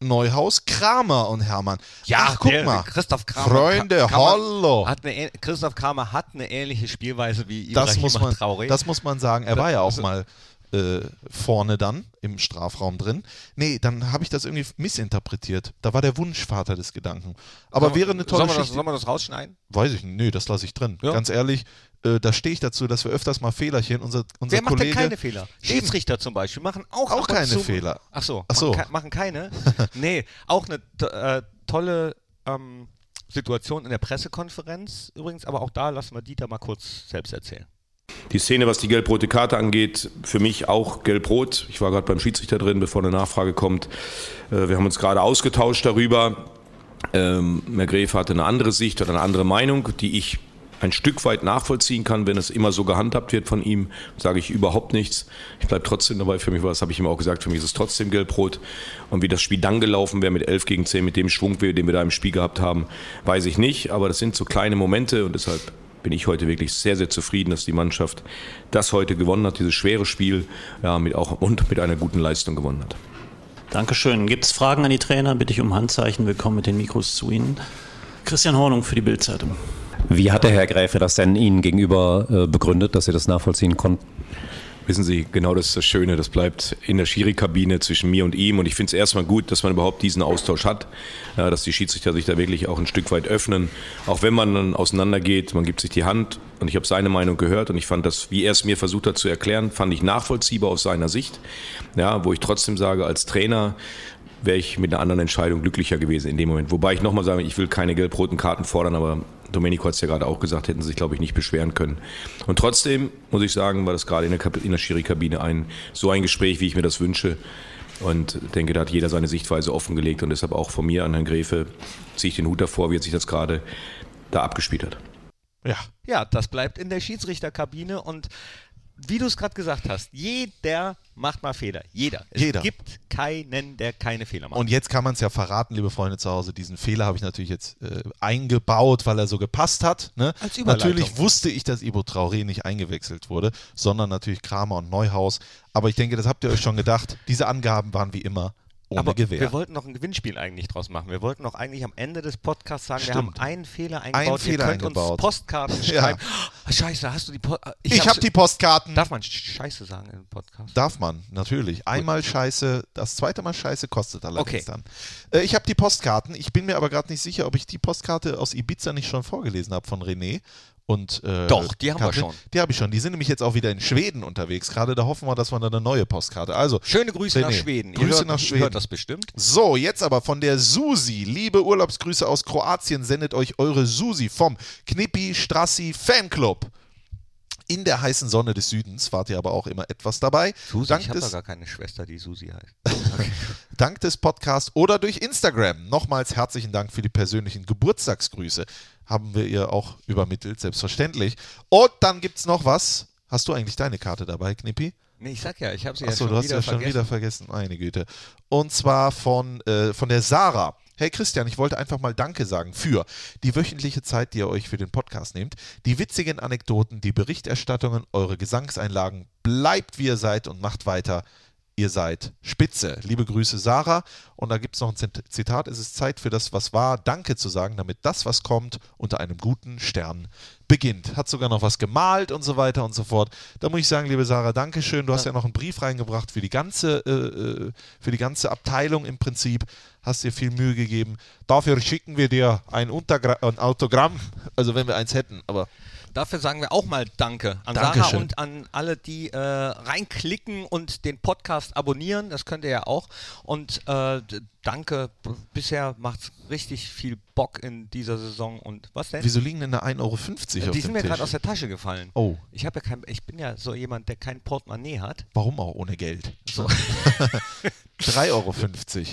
Neuhaus, Kramer und Hermann. Ach, guck der- mal. Christoph Kramer. Freunde, man- hallo. Hat eine, Christoph Kramer hat eine ähnliche Spielweise wie Das Ibrahima muss, man, Traoré. das muss man sagen. Er war ja auch mal äh, vorne dann im Strafraum drin. Nee, dann habe ich das irgendwie missinterpretiert. Da war der Wunschvater des Gedanken. Aber wäre eine tolle Geschichte. sollen wir das rausschneiden? Weiß ich nicht. Nee, das lasse ich drin. Ja. Ganz ehrlich, äh, da stehe ich dazu, dass wir öfters mal Fehlerchen. Unser, unser Wer macht Kollege, denn keine Fehler? Schiedsrichter zum Beispiel machen auch, Auch keine zu, Fehler. Ach so, Ach so. Machen, ke- machen keine? *laughs* nee, auch eine äh, tolle ähm, Situation in der Pressekonferenz übrigens, aber auch da lassen wir Dieter mal kurz selbst erzählen. Die Szene, was die gelb-rote Karte angeht, für mich auch gelb-rot. Ich war gerade beim Schiedsrichter drin, bevor eine Nachfrage kommt. Äh, Wir haben uns gerade ausgetauscht darüber. Ähm, Gref hatte eine andere Sicht oder eine andere Meinung, die ich ein Stück weit nachvollziehen kann, wenn es immer so gehandhabt wird von ihm, sage ich überhaupt nichts. Ich bleibe trotzdem dabei. Für mich war das, habe ich ihm auch gesagt, für mich ist es trotzdem gelb-rot. Und wie das Spiel dann gelaufen wäre mit 11 gegen 10, mit dem Schwung, den wir da im Spiel gehabt haben, weiß ich nicht. Aber das sind so kleine Momente und deshalb bin ich heute wirklich sehr, sehr zufrieden, dass die Mannschaft das heute gewonnen hat, dieses schwere Spiel ja, mit auch, und mit einer guten Leistung gewonnen hat. Dankeschön. Gibt es Fragen an die Trainer? Bitte ich um Handzeichen. Wir kommen mit den Mikros zu Ihnen. Christian Hornung für die Bildzeitung. Wie hat der Herr Gräfe das denn Ihnen gegenüber äh, begründet, dass Sie das nachvollziehen konnten? Wissen Sie, genau das ist das Schöne, das bleibt in der Schiri-Kabine zwischen mir und ihm. Und ich finde es erstmal gut, dass man überhaupt diesen Austausch hat, ja, dass die Schiedsrichter sich da wirklich auch ein Stück weit öffnen, auch wenn man dann auseinandergeht, man gibt sich die Hand. Und ich habe seine Meinung gehört und ich fand das, wie er es mir versucht hat zu erklären, fand ich nachvollziehbar aus seiner Sicht, ja, wo ich trotzdem sage, als Trainer wäre ich mit einer anderen Entscheidung glücklicher gewesen in dem Moment. Wobei ich nochmal sage, ich will keine gelb-roten Karten fordern, aber Domenico hat es ja gerade auch gesagt, hätten sie sich, glaube ich, nicht beschweren können. Und trotzdem, muss ich sagen, war das gerade in der, Kab- in der Schiri-Kabine ein, so ein Gespräch, wie ich mir das wünsche. Und denke, da hat jeder seine Sichtweise offengelegt und deshalb auch von mir an Herrn Gräfe ziehe ich den Hut davor, wie sich das gerade da abgespielt hat. Ja, Ja, das bleibt in der Schiedsrichterkabine und wie du es gerade gesagt hast, jeder macht mal Fehler. Jeder. Es Jeder. gibt keinen, der keine Fehler macht. Und jetzt kann man es ja verraten, liebe Freunde zu Hause. Diesen Fehler habe ich natürlich jetzt äh, eingebaut, weil er so gepasst hat. Ne? Als. Natürlich wusste ich, dass Ibo Traoré nicht eingewechselt wurde, sondern natürlich Kramer und Neuhaus. Aber ich denke, das habt ihr euch schon gedacht. Diese Angaben waren wie immer ohne Aber Gewehr. wir wollten noch ein Gewinnspiel eigentlich draus machen. Wir wollten noch eigentlich am Ende des Podcasts sagen, wir haben Stimmt. einen Fehler eingebaut. Fehler Ihr könnt eingebaut. uns Postkarten *laughs* Ja. schreiben. Oh, scheiße, hast du die Po- ich hab's- habe die Postkarten. Darf man Sch- Scheiße sagen im Podcast? Darf man, natürlich. Einmal Scheiße, das zweite Mal Scheiße kostet allerdings Okay. dann. Äh, ich habe die Postkarten. Ich bin mir aber gerade nicht sicher, ob ich die Postkarte aus Ibiza nicht schon vorgelesen habe von René. Und, äh, Doch, die haben wir Katrin. schon. Die habe ich schon. Die sind nämlich jetzt auch wieder in Schweden unterwegs. Gerade da hoffen wir, dass wir eine neue Postkarte. Also, Schöne Grüße nach René, Schweden. Ihr Grüße hört, nach ihr Schweden. hört das bestimmt. So, jetzt aber von der Susi. Liebe Urlaubsgrüße aus Kroatien, sendet euch eure Susi vom Knippi Strassi Fanclub. In der heißen Sonne des Südens wart ihr aber auch immer etwas dabei. Susi, Dank ich habe gar keine Schwester, die Susi heißt. *laughs* dank des Podcasts oder durch Instagram. Nochmals herzlichen Dank für die persönlichen Geburtstagsgrüße. Haben wir ihr auch übermittelt, selbstverständlich. Und dann gibt es noch was. Hast du eigentlich deine Karte dabei, Knippi? Nee, ich sag ja, ich habe sie Achso, ja schon du hast wieder ja schon vergessen. wieder vergessen. Meine Güte. Und zwar von, äh, von der Sarah. Hey Christian, ich wollte einfach mal Danke sagen für die wöchentliche Zeit, die ihr euch für den Podcast nehmt, die witzigen Anekdoten, die Berichterstattungen, eure Gesangseinlagen. Bleibt wie ihr seid und macht weiter. Ihr seid spitze. Liebe Grüße, Sarah. Und da gibt es noch ein Zit- Zitat. Es ist Zeit für das, was war, Danke zu sagen, damit das, was kommt, unter einem guten Stern beginnt. Hat sogar noch was gemalt und so weiter und so fort. Da muss ich sagen, liebe Sarah, Dankeschön. Du hast ja noch einen Brief reingebracht für die ganze, äh, äh, für die ganze Abteilung im Prinzip. Hast dir viel Mühe gegeben. Dafür schicken wir dir ein, Untergra ein Autogramm. Also wenn wir eins hätten, aber Dafür sagen wir auch mal Danke an Dankeschön. Sarah und an alle, die äh, reinklicken und den Podcast abonnieren. Das könnt ihr ja auch. Und äh, danke. Bisher macht es richtig viel Bock in dieser Saison. Und was denn? wieso liegen denn da 1,50 Euro auf die dem sind mir gerade aus der Tasche gefallen. Oh. Ich habe ja kein, ich bin ja so jemand, der kein Portemonnaie hat. Warum auch ohne Geld? So. *laughs* 3,50 Euro.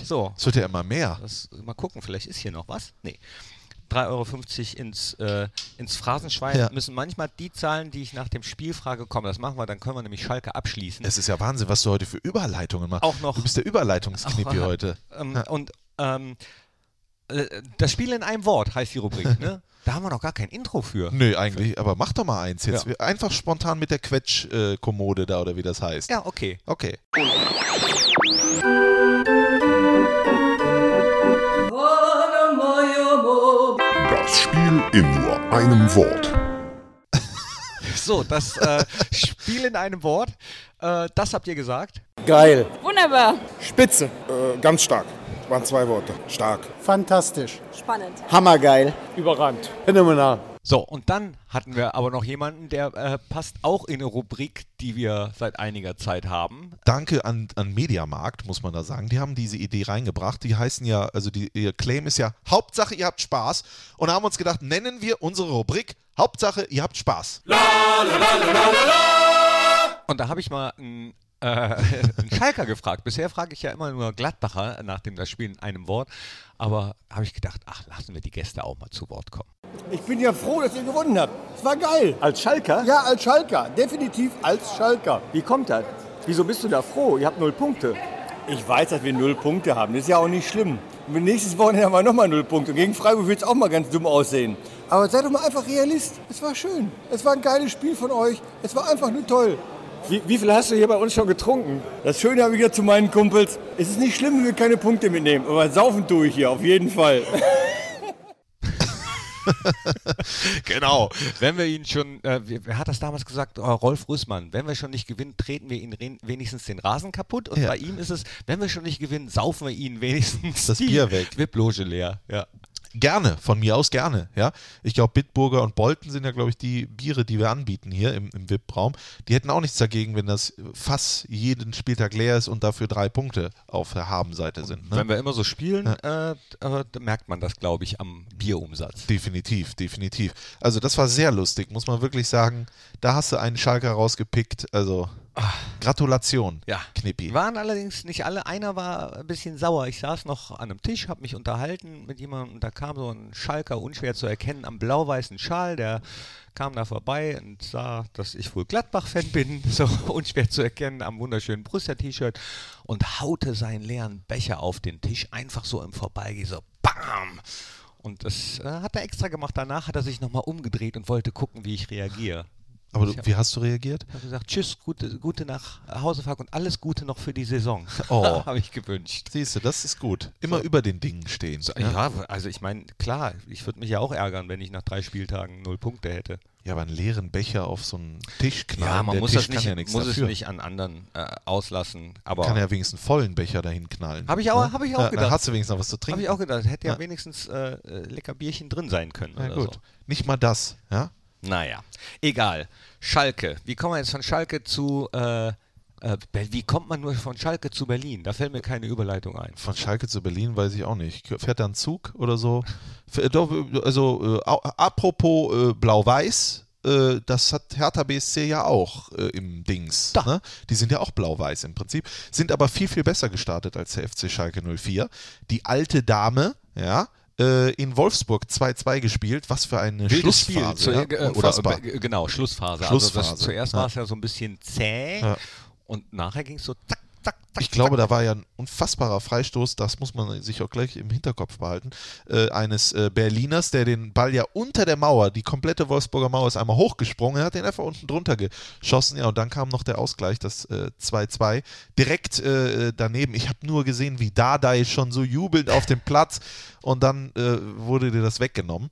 So. Es wird ja immer mehr. Das, mal gucken, vielleicht ist hier noch was. Nee. 3,50 Euro ins, äh, ins Phrasenschwein Ja. müssen manchmal die Zahlen, die ich nach dem Spiel frage, kommen. Das machen wir, dann können wir nämlich Schalke abschließen. Es ist ja Wahnsinn, was du heute für Überleitungen machst. Auch noch- Du bist der Überleitungsknippi *laughs* Auch, heute. Ähm, Ja. Und ähm, äh, das Spiel in einem Wort heißt die Rubrik, ne? Da haben wir noch gar kein Intro für. Nö, eigentlich, aber mach doch mal eins jetzt. Ja. Einfach spontan mit der Quetsch-Kommode da oder wie das heißt. Ja, okay. Okay. In nur einem Wort. So, das äh, Spiel in einem Wort, äh, das habt ihr gesagt. Geil. Wunderbar. Spitze. Äh, ganz stark. Waren zwei Worte. Stark. Fantastisch. Spannend. Hammergeil. Überrannt. Phänomenal. So, und dann hatten wir aber noch jemanden, der äh, passt auch in eine Rubrik, die wir seit einiger Zeit haben. Danke an, an Mediamarkt, muss man da sagen. Die haben diese Idee reingebracht. Die heißen ja, also die, ihr Claim ist ja Hauptsache, ihr habt Spaß. Und haben uns gedacht, nennen wir unsere Rubrik Hauptsache, ihr habt Spaß. Und da habe ich mal einen, äh, einen *laughs* Schalker gefragt. Bisher frage ich ja immer nur Gladbacher nach dem das Spiel in einem Wort. Aber habe ich gedacht, ach, lassen wir die Gäste auch mal zu Wort kommen. Ich bin ja froh, dass ihr gewonnen habt. Es war geil. Als Schalker? Ja, als Schalker. Definitiv als Schalker. Wie kommt das? Wieso bist du da froh? Ihr habt null Punkte. Ich weiß, dass wir null Punkte haben. Das ist ja auch nicht schlimm. Und nächstes Wochenende haben wir nochmal null Punkte. Gegen Freiburg wird es auch mal ganz dumm aussehen. Aber seid doch mal einfach Realist. Es war schön. Es war ein geiles Spiel von euch. Es war einfach nur toll. Wie, wie viel hast du hier bei uns schon getrunken? Das Schöne habe ich ja zu meinen Kumpels. Es ist nicht schlimm, wenn wir keine Punkte mitnehmen. Aber saufen tue ich hier auf jeden Fall. *laughs* genau. Wenn wir ihn schon, äh, wer hat das damals gesagt? Oh, Rolf Rüssmann. Wenn wir schon nicht gewinnen, treten wir ihn wenigstens den Rasen kaputt. Und Ja. bei ihm ist es, wenn wir schon nicht gewinnen, saufen wir ihn wenigstens Das die Bier weg. VIP-Loge leer. Ja. Gerne, von mir aus gerne. Ja, ich glaube, Bitburger und Bolten sind ja, glaube ich, die Biere, die wir anbieten hier im, im VIP-Raum. Die hätten auch nichts dagegen, wenn das Fass jeden Spieltag leer ist und dafür drei Punkte auf der Habenseite sind. Ne? Wenn wir immer so spielen, äh, äh, da merkt man das, glaube ich, am Bierumsatz. Definitiv, definitiv. Also das war sehr lustig, muss man wirklich sagen. Da hast du einen Schalker rausgepickt. Also Gratulation, Ja. Knippi. Waren allerdings nicht alle. Einer war ein bisschen sauer. Ich saß noch an einem Tisch, habe mich unterhalten mit jemandem und da kam so ein Schalker, unschwer zu erkennen, am blau-weißen Schal. Der kam da vorbei und sah, dass ich wohl Gladbach-Fan bin, *laughs* so unschwer zu erkennen, am wunderschönen Brüster-T-Shirt und haute seinen leeren Becher auf den Tisch, einfach so im Vorbeigehen, so BAM! Und das äh, hat er extra gemacht. Danach hat er sich nochmal umgedreht und wollte gucken, wie ich reagiere. Aber du, wie hast du reagiert? Ich habe gesagt, tschüss, gute, gute nach Hausefahrt und alles Gute noch für die Saison. Oh. *laughs* habe ich gewünscht. Siehst du, das ist gut. Immer über den Dingen stehen. ne? Ja, also ich meine, klar, ich würde mich ja auch ärgern, wenn ich nach drei Spieltagen null Punkte hätte. Ja, aber einen leeren Becher auf so einen Tisch knallen, ja, man muss, Tisch das nicht, ja nichts muss es nicht an anderen äh, auslassen. Aber kann ja wenigstens einen vollen Becher dahin knallen. Habe ich auch- ne? hab ich auch ja, gedacht. Dann hast du wenigstens noch was zu trinken. habe ich auch gedacht, hätte ja, Ja. wenigstens äh, äh, lecker Bierchen drin sein können. Oder gut, So. nicht mal das, ja? Naja, egal. Schalke. Wie kommen wir jetzt von Schalke zu. Äh, äh, wie kommt man nur von Schalke zu Berlin? Da fällt mir keine Überleitung ein. Von Schalke zu Berlin weiß ich auch nicht. Fährt da ein Zug oder so? Doch, Also, äh, apropos äh, Blau-Weiß, äh, das hat Hertha BSC ja auch äh, im Dings. Da. Ne? Die sind ja auch Blau-Weiß im Prinzip, sind aber viel, viel besser gestartet als der FC Schalke 04. Die alte Dame, ja, äh, in Wolfsburg 2-2 gespielt. Was für eine Wildes. Schlussphase. Zu, ja? äh, oder, Unfassbar. äh, genau, Schlussphase. Schlussphase, Also das, zuerst ja. war es ja so ein bisschen zäh und nachher ging es so zack. Ich glaube, da war ja ein unfassbarer Freistoß, das muss man sich auch gleich im Hinterkopf behalten, äh, eines äh, Berliners, der den Ball ja unter der Mauer, die komplette Wolfsburger Mauer ist einmal hochgesprungen, er hat den einfach unten drunter geschossen, ja, und dann kam noch der Ausgleich, das äh, 2-2, direkt äh, daneben. Ich habe nur gesehen, wie Dardai schon so jubelnd auf dem Platz und dann äh, wurde dir das weggenommen.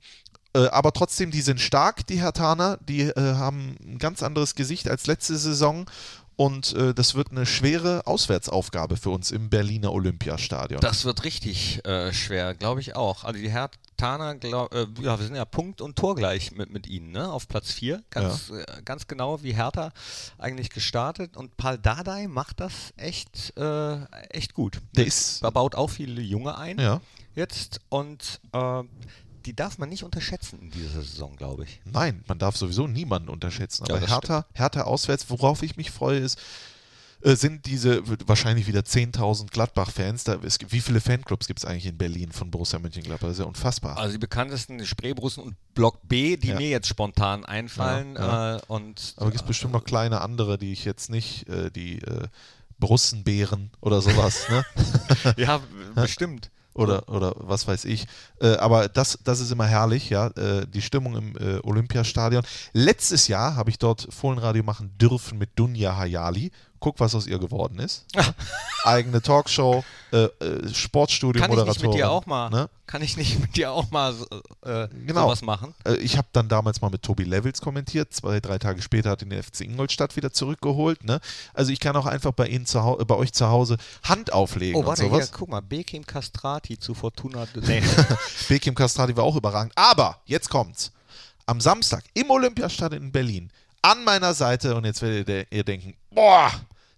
Äh, aber trotzdem, die sind stark, die Hertaner. Die äh, haben ein ganz anderes Gesicht als letzte Saison. Und äh, das wird eine schwere Auswärtsaufgabe für uns im Berliner Olympiastadion. Das wird richtig äh, schwer, glaube ich auch. Also die Hertaner, glaub, äh, ja, wir sind ja Punkt- und Torgleich mit, mit ihnen, ne? auf Platz 4. Ganz, äh, ganz genau wie Hertha eigentlich gestartet. Und Paul Dardai macht das echt, äh, echt gut. Der ist- Er baut auch viele Junge ein Ja. jetzt. Und äh, die darf man nicht unterschätzen in dieser Saison, glaube ich. Nein, man darf sowieso niemanden unterschätzen. Ja, Aber das Hertha, Hertha auswärts, worauf ich mich freue, ist, äh, sind diese wahrscheinlich wieder 10.000 Gladbach-Fans. Wie viele Fanclubs gibt es eigentlich in Berlin von Borussia Mönchengladbach? Das ist ja unfassbar. Also die bekanntesten die Spreebrussen und Block B, die Ja. mir jetzt spontan einfallen. Ja, Äh, und Aber es gibt bestimmt noch kleine andere, die ich jetzt nicht, äh, die äh, Brussenbeeren oder sowas, ne? *laughs* ja, *laughs* bestimmt. Oder, oder was weiß ich. Äh, aber das, das ist immer herrlich, ja, äh, die Stimmung im äh, Olympiastadion. Letztes Jahr habe ich dort Fohlenradio machen dürfen mit Dunja Hayali. Guck, was aus ihr geworden ist. *laughs* Eigene Talkshow, äh, äh, Sportstudio, Kann ich nicht Moderatorin. mit dir auch mal, Ne? kann ich nicht mit dir auch mal äh, Genau. sowas machen? Äh, Ich habe dann damals mal mit Tobi Levels kommentiert. Zwei, drei Tage später hat ihn der FC Ingolstadt wieder zurückgeholt. Ne? Also ich kann auch einfach bei Ihnen zu Hause, bei euch zu Hause Hand auflegen Oh, und warte, hier, sowas. guck mal, Bekim Castrati zu Fortuna. *laughs* Nee. Bekim Castrati war auch überragend. Aber jetzt kommt's. Am Samstag im Olympiastadion in Berlin an meiner Seite und jetzt werdet ihr, ihr denken, boah,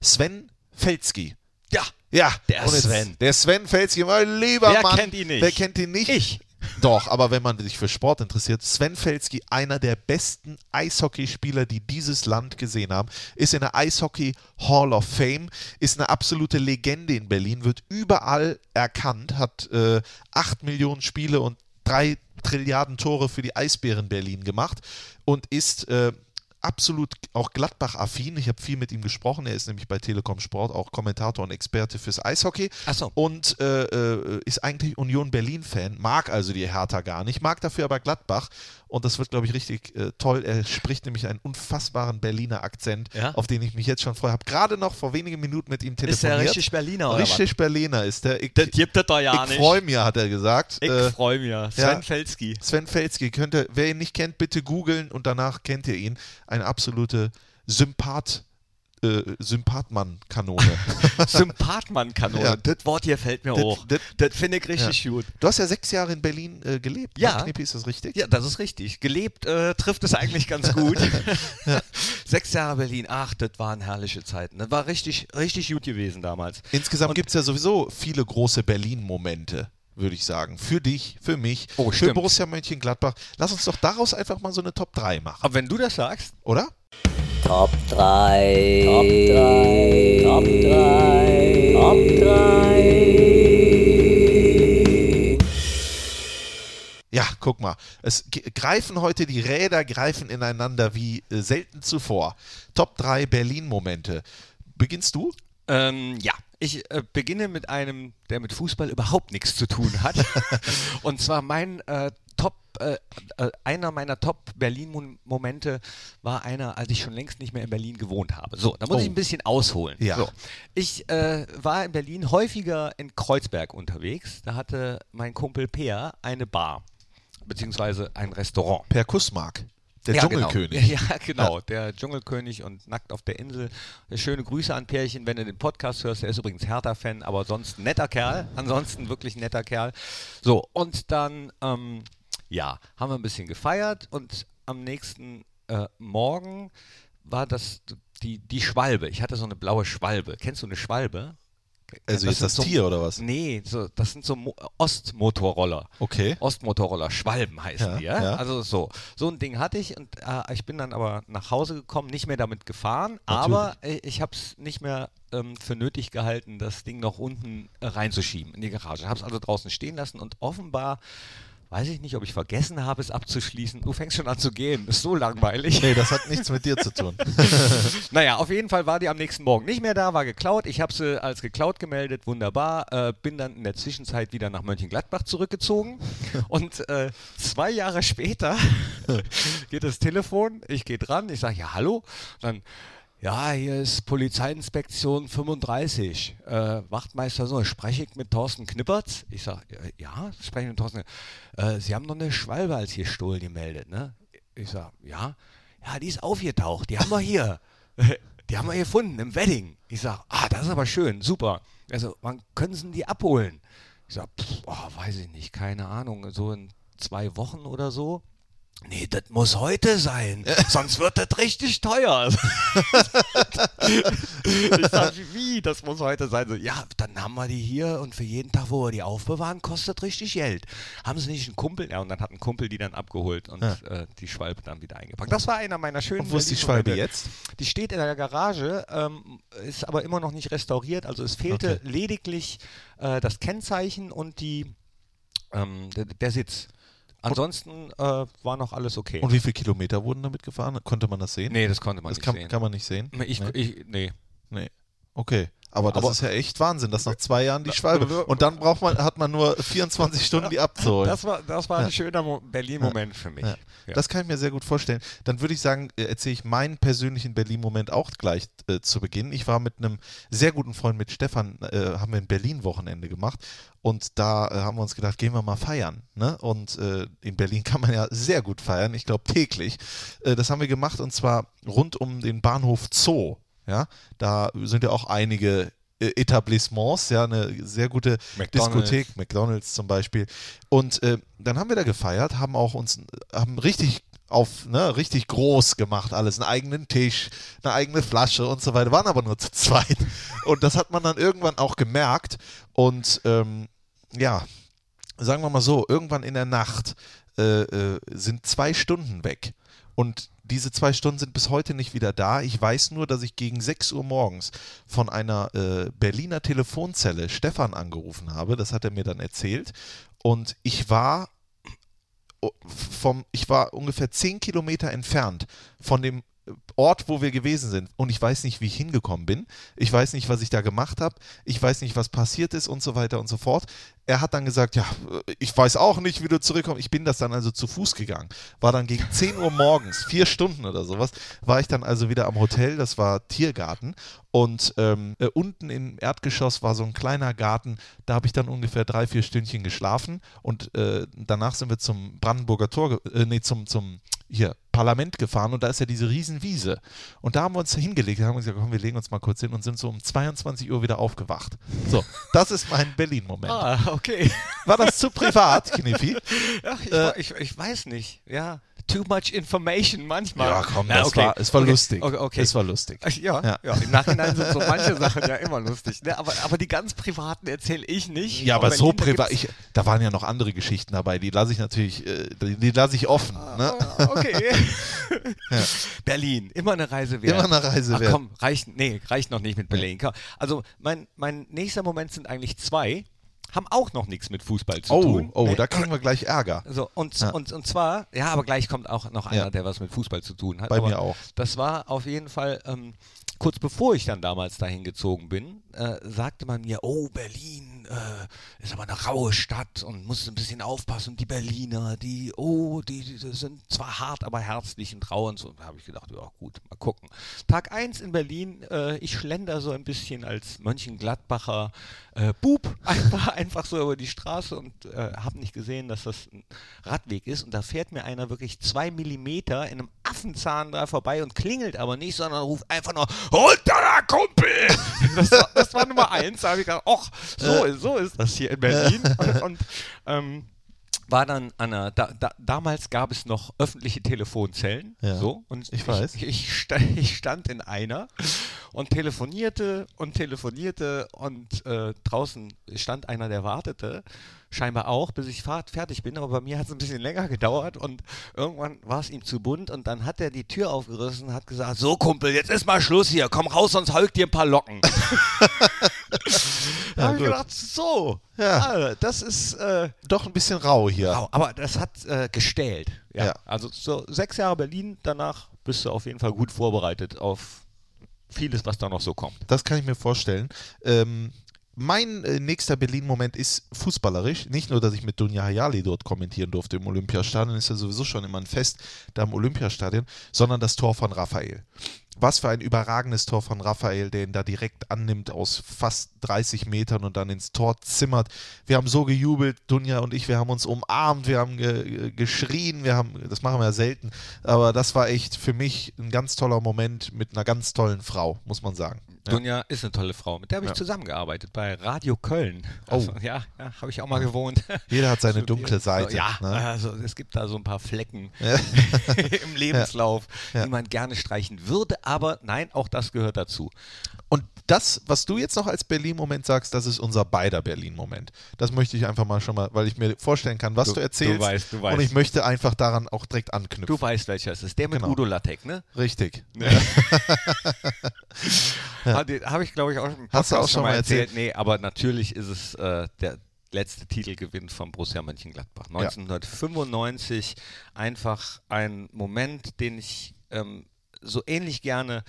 Sven Felski. ja, Ja, Der und jetzt- Sven. Der Sven Felski, mein lieber Wer Mann. kennt ihn nicht? Wer kennt ihn nicht? Ich. Doch, aber wenn man sich für Sport interessiert, Sven Felski, einer der besten Eishockeyspieler, die dieses Land gesehen haben, ist in der Eishockey Hall of Fame, ist eine absolute Legende in Berlin, wird überall erkannt, hat äh, 8 Millionen Spiele und 3 Trilliarden Tore für die Eisbären Berlin gemacht und ist äh, absolut auch Gladbach-affin. Ich habe viel mit ihm gesprochen. Er ist nämlich bei Telekom Sport auch Kommentator und Experte fürs Eishockey. Ach so. Und äh, äh, ist eigentlich Union Berlin-Fan, mag also die Hertha gar nicht, mag dafür aber Gladbach. Und das wird, glaube ich, richtig äh, toll. Er spricht nämlich einen unfassbaren Berliner Akzent, Ja? auf den ich mich jetzt schon freue. Habe gerade noch vor wenigen Minuten mit ihm Ist der telefoniert. richtig Berliner oder Richtig Berliner ist der. Ich, Das gibt es doch ja ich nicht. freue mich, hat er gesagt. Ich Äh, freue mich. Sven ja. Felski. Sven Felski, könnt ihr, wer ihn nicht kennt, bitte googeln und danach kennt ihr ihn. Eine absolute Sympath, äh, Sympathmann-Kanone. *laughs* Sympathmann-Kanone. Ja. Das Wort hier fällt mir Das- hoch. das- Das finde ich richtig gut. du hast ja sechs Jahre in Berlin äh, gelebt. Ja. ne, Knippi, ist das richtig? Ja, das ist richtig. Gelebt äh, trifft es eigentlich ganz gut. *laughs* Sechs Jahre Berlin. Ach, das waren herrliche Zeiten. Das war richtig, richtig gut gewesen damals. Insgesamt gibt es ja sowieso viele große Berlin-Momente, würde ich sagen. Für dich, für mich, Oh, für. Borussia Mönchengladbach. Lass uns doch daraus einfach mal so eine Top 3 machen, Aber wenn du das sagst, oder? Top 3. Top 3. Top 3. Top 3. Ja, guck mal. Es greifen heute die Räder, greifen ineinander wie äh, selten zuvor. Top 3 Berlin-Momente. Beginnst du? Ähm, ja, ich äh, beginne mit einem, der mit Fußball überhaupt nichts zu tun hat. *laughs* Und zwar mein äh, äh, äh, einer meiner Top-Berlin-Momente war einer, als ich schon längst nicht mehr in Berlin gewohnt habe. So, da muss Oh. ich ein bisschen ausholen. Ja. So. Ich äh, war in Berlin häufiger in Kreuzberg unterwegs. Da hatte mein Kumpel Peer eine Bar, beziehungsweise ein Restaurant. Per Kussmark. Der Ja, Dschungelkönig. *laughs* Genau. Ja, genau. Der Dschungelkönig und Nackt auf der Insel. Schöne Grüße an Pärchen, wenn du den Podcast hörst. Der ist übrigens Hertha-Fan, aber sonst ein netter Kerl. Ansonsten wirklich netter Kerl. So, und dann, ähm, ja, haben wir ein bisschen gefeiert und am nächsten äh, Morgen war das die, die Schwalbe. Ich hatte so eine blaue Schwalbe. Kennst du eine Schwalbe? Also Das ist das so- Tier oder was? Nee, so, das sind so Mo Ostmotorroller. Okay. Ostmotorroller, Schwalben heißen Ja, die, ja? ja. Also so. So ein Ding hatte ich und äh, ich bin dann aber nach Hause gekommen, nicht mehr damit gefahren, Natürlich. aber äh, ich habe es nicht mehr ähm, für nötig gehalten, das Ding noch unten äh, reinzuschieben in die Garage. Habe es also draußen stehen lassen und offenbar, weiß ich nicht, ob ich vergessen habe, es abzuschließen. Du fängst schon an zu gehen, ist so langweilig. Nee, das hat nichts mit dir zu tun. *laughs* Naja, auf jeden Fall war die am nächsten Morgen nicht mehr da, war geklaut. Ich habe sie als geklaut gemeldet, wunderbar. Äh, bin dann in der Zwischenzeit wieder nach Mönchengladbach zurückgezogen. Und äh, zwei Jahre später *laughs* geht das Telefon, ich gehe dran, ich sage, ja, hallo. Dann, ja, hier ist Polizeiinspektion 35. Äh, Wachtmeister so, spreche ich mit Thorsten Knippertz? Ich sage, ja, spreche ich mit Thorsten. Äh, Sie haben noch eine Schwalbe als hier Stohl gemeldet, ne? Ich sage, ja. Ja, die ist aufgetaucht, die haben wir hier. *laughs* Die haben wir gefunden im Wedding. Ich sage, ah, das ist aber schön, super. Also, wann können Sie die abholen? Ich sage, oh, weiß ich nicht, keine Ahnung, so in zwei Wochen oder so. Nee, das muss heute sein, *laughs* sonst wird das richtig teuer. *laughs* *laughs* ich sag, wie, das muss heute sein? So, ja, dann haben wir die hier und für jeden Tag, wo wir die aufbewahren, kostet richtig Geld. Haben sie nicht einen Kumpel? Ja, und dann hat ein Kumpel die dann abgeholt und Ja. äh, die Schwalbe dann wieder eingepackt. Das war einer meiner schönen Und wo ist die Schwalbe jetzt? Die steht in der Garage, ähm, ist aber immer noch nicht restauriert. Also es fehlte Okay. lediglich äh, das Kennzeichen und die, ähm, der, der Sitz. Ansonsten äh, war noch alles okay. Und wie viele Kilometer wurden damit gefahren? Konnte man das sehen? nee, das konnte man das nicht kann, sehen. kann man nicht sehen. ich, nee. ich, nee. nee. Okay. Aber das Aber- ist ja echt Wahnsinn, dass nach zwei Jahren die Schwalbe. Und dann braucht man, hat man nur 24 *laughs* Stunden, die abzuholen. Das war, das war ein Ja. schöner Mo- Berlin-Moment für mich. Ja. Ja. Das kann ich mir sehr gut vorstellen. Dann würde ich sagen, äh, erzähle ich meinen persönlichen Berlin-Moment auch gleich äh, zu Beginn. Ich war mit einem sehr guten Freund, mit Stefan, äh, haben wir ein Berlin-Wochenende gemacht. Und da äh, haben wir uns gedacht, gehen wir mal feiern. Ne? Und äh, in Berlin kann man ja sehr gut feiern, ich glaube täglich. Äh, das haben wir gemacht und zwar rund um den Bahnhof Zoo. Ja? Da sind ja auch einige Etablissements, ja, eine sehr gute McDonald's. Diskothek, McDonalds zum Beispiel. Und äh, dann haben wir da gefeiert, haben auch uns, haben richtig auf, ne, richtig groß gemacht, alles, einen eigenen Tisch, eine eigene Flasche und so weiter, waren aber nur zu zweit. Und das hat man dann irgendwann auch gemerkt. Und ähm, ja, sagen wir mal so, irgendwann in der Nacht äh, äh, sind zwei Stunden weg. Und diese zwei Stunden sind bis heute nicht wieder da. Ich weiß nur, dass ich gegen 6 Uhr morgens von einer äh, Berliner Telefonzelle Stefan angerufen habe. Das hat er mir dann erzählt. Und ich war o- vom, ich war ungefähr 10 Kilometer entfernt von dem Ort, wo wir gewesen sind. Und ich weiß nicht, wie ich hingekommen bin. Ich weiß nicht, was ich da gemacht habe. Ich weiß nicht, was passiert ist und so weiter und so fort. Er hat dann gesagt, ja, ich weiß auch nicht, wie du zurückkommst. Ich bin das dann also zu Fuß gegangen. War dann gegen 10 Uhr morgens, vier Stunden oder sowas, war ich dann also wieder am Hotel. Das war Tiergarten. Und ähm, äh, unten im Erdgeschoss war so ein kleiner Garten. Da habe ich dann ungefähr drei, vier Stündchen geschlafen. Und äh, danach sind wir zum Brandenburger Tor, äh, nee, zum, zum hier, Parlament gefahren. Und da ist ja diese Riesenwiese. Und da haben wir uns hingelegt. Haben gesagt, komm, wir legen uns mal kurz hin und sind so um 22 Uhr wieder aufgewacht. So, das ist mein Berlin-Moment. Ah, okay. War das zu privat, Kniffi? Ach, ich, Äh, ich, ich weiß nicht. Ja, too much information manchmal. Ja, komm, Na, das okay. war, es war okay. lustig. Okay, okay. Es war lustig. Ach, Ja, Ja. ja. im Nachhinein sind so manche *laughs* Sachen ja immer lustig. Ne? Aber, aber die ganz privaten erzähle ich nicht. Ja, aber so privat, ich, da waren ja noch andere Geschichten dabei, die lasse ich natürlich, äh, die, die lasse ich offen. Ne? Ah, Okay. *laughs* Berlin, immer eine Reise wert. Immer eine Reise Ach, wert. komm, reicht, nee, reicht noch nicht mit Berlin. Also mein, mein nächster Moment sind eigentlich zwei, haben auch noch nichts mit Fußball zu Oh, tun. oh, Nee. da kriegen wir gleich Ärger. So, und, Ja. und, und zwar, ja, aber gleich kommt auch noch einer, Ja. der was mit Fußball zu tun hat. Bei aber mir auch. Das war auf jeden Fall, ähm, kurz bevor ich dann damals dahin gezogen bin, äh, sagte man mir, oh, Berlin äh, ist aber eine raue Stadt und muss ein bisschen aufpassen. Und die Berliner, die, oh, die, die sind zwar hart, aber herzlich und rau und so. Da habe ich gedacht, ja gut, mal gucken. Tag 1 in Berlin, äh, ich schlender so ein bisschen als Mönchengladbacher äh, Bub *laughs* einfach, einfach so über die Straße und äh, habe nicht gesehen, dass das ein Radweg ist. Und da fährt mir einer wirklich zwei Millimeter in einem Affenzahn da vorbei und klingelt aber nicht, sondern ruft einfach nur, runter da, Kumpel! *laughs* Das war, das war Nummer eins. Da habe ich gedacht, ach, so, ist- so ist das hier in Berlin. Und, und ähm, war dann an einer, da, da, damals gab es noch öffentliche Telefonzellen. Ja, so, und ich weiß. Ich, ich, sta *laughs* ich stand in einer und telefonierte und telefonierte und äh, draußen stand einer, der wartete. Scheinbar auch, bis ich fahrt, fertig bin, aber bei mir hat es ein bisschen länger gedauert und irgendwann war es ihm zu bunt und dann hat er die Tür aufgerissen und hat gesagt, so Kumpel, jetzt ist mal Schluss hier, komm raus, sonst heul ich dir ein paar Locken. *laughs* da habe ich gedacht, so, Ja. ah, das ist äh, Doch ein bisschen rau hier. Wow, aber das hat äh, gestählt. Ja. Ja. Also so sechs Jahre Berlin, danach bist du auf jeden Fall gut vorbereitet auf vieles, was da noch so kommt. Das kann ich mir vorstellen. Ähm, mein äh, nächster Berlin-Moment ist fußballerisch. Nicht nur, dass ich mit Dunja Hayali dort kommentieren durfte im Olympiastadion, ist ja sowieso schon immer ein Fest da im Olympiastadion, sondern das Tor von Raphael. Was für ein überragendes Tor von Raphael, der ihn da direkt annimmt aus fast 30 Metern und dann ins Tor zimmert. Wir haben so gejubelt, Dunja und ich, wir haben uns umarmt, wir haben ge geschrien, wir haben, das machen wir ja selten, aber das war echt für mich ein ganz toller Moment mit einer ganz tollen Frau, muss man sagen. Ja. Dunja ist eine tolle Frau. Mit der habe ich zusammengearbeitet bei Radio Köln. Oh. Also, ja, habe ich auch mal gewohnt. *laughs* Jeder hat seine dunkle Seite. So, ja, ne? also es gibt da so ein paar Flecken *laughs* *laughs* im Lebenslauf, die man gerne streichen würde, aber nein, auch das gehört dazu. Und das, was du jetzt noch als Berlin-Moment sagst, das ist unser beider Berlin-Moment. Das möchte ich einfach mal schon mal, weil ich mir vorstellen kann, was Du- du, erzählst. du weißt, du Und weißt. ich möchte einfach daran auch direkt anknüpfen. Du weißt, welcher es ist. Der mit Genau. Udo Lattek, ne? Richtig. Ah, den Habe ich, glaube ich, auch im Hast du auch schon mal erzählt? Nee, aber natürlich ist es äh, der letzte Titelgewinn von Borussia Mönchengladbach. Ja. 1995 einfach ein Moment, den ich ähm, so ähnlich gerne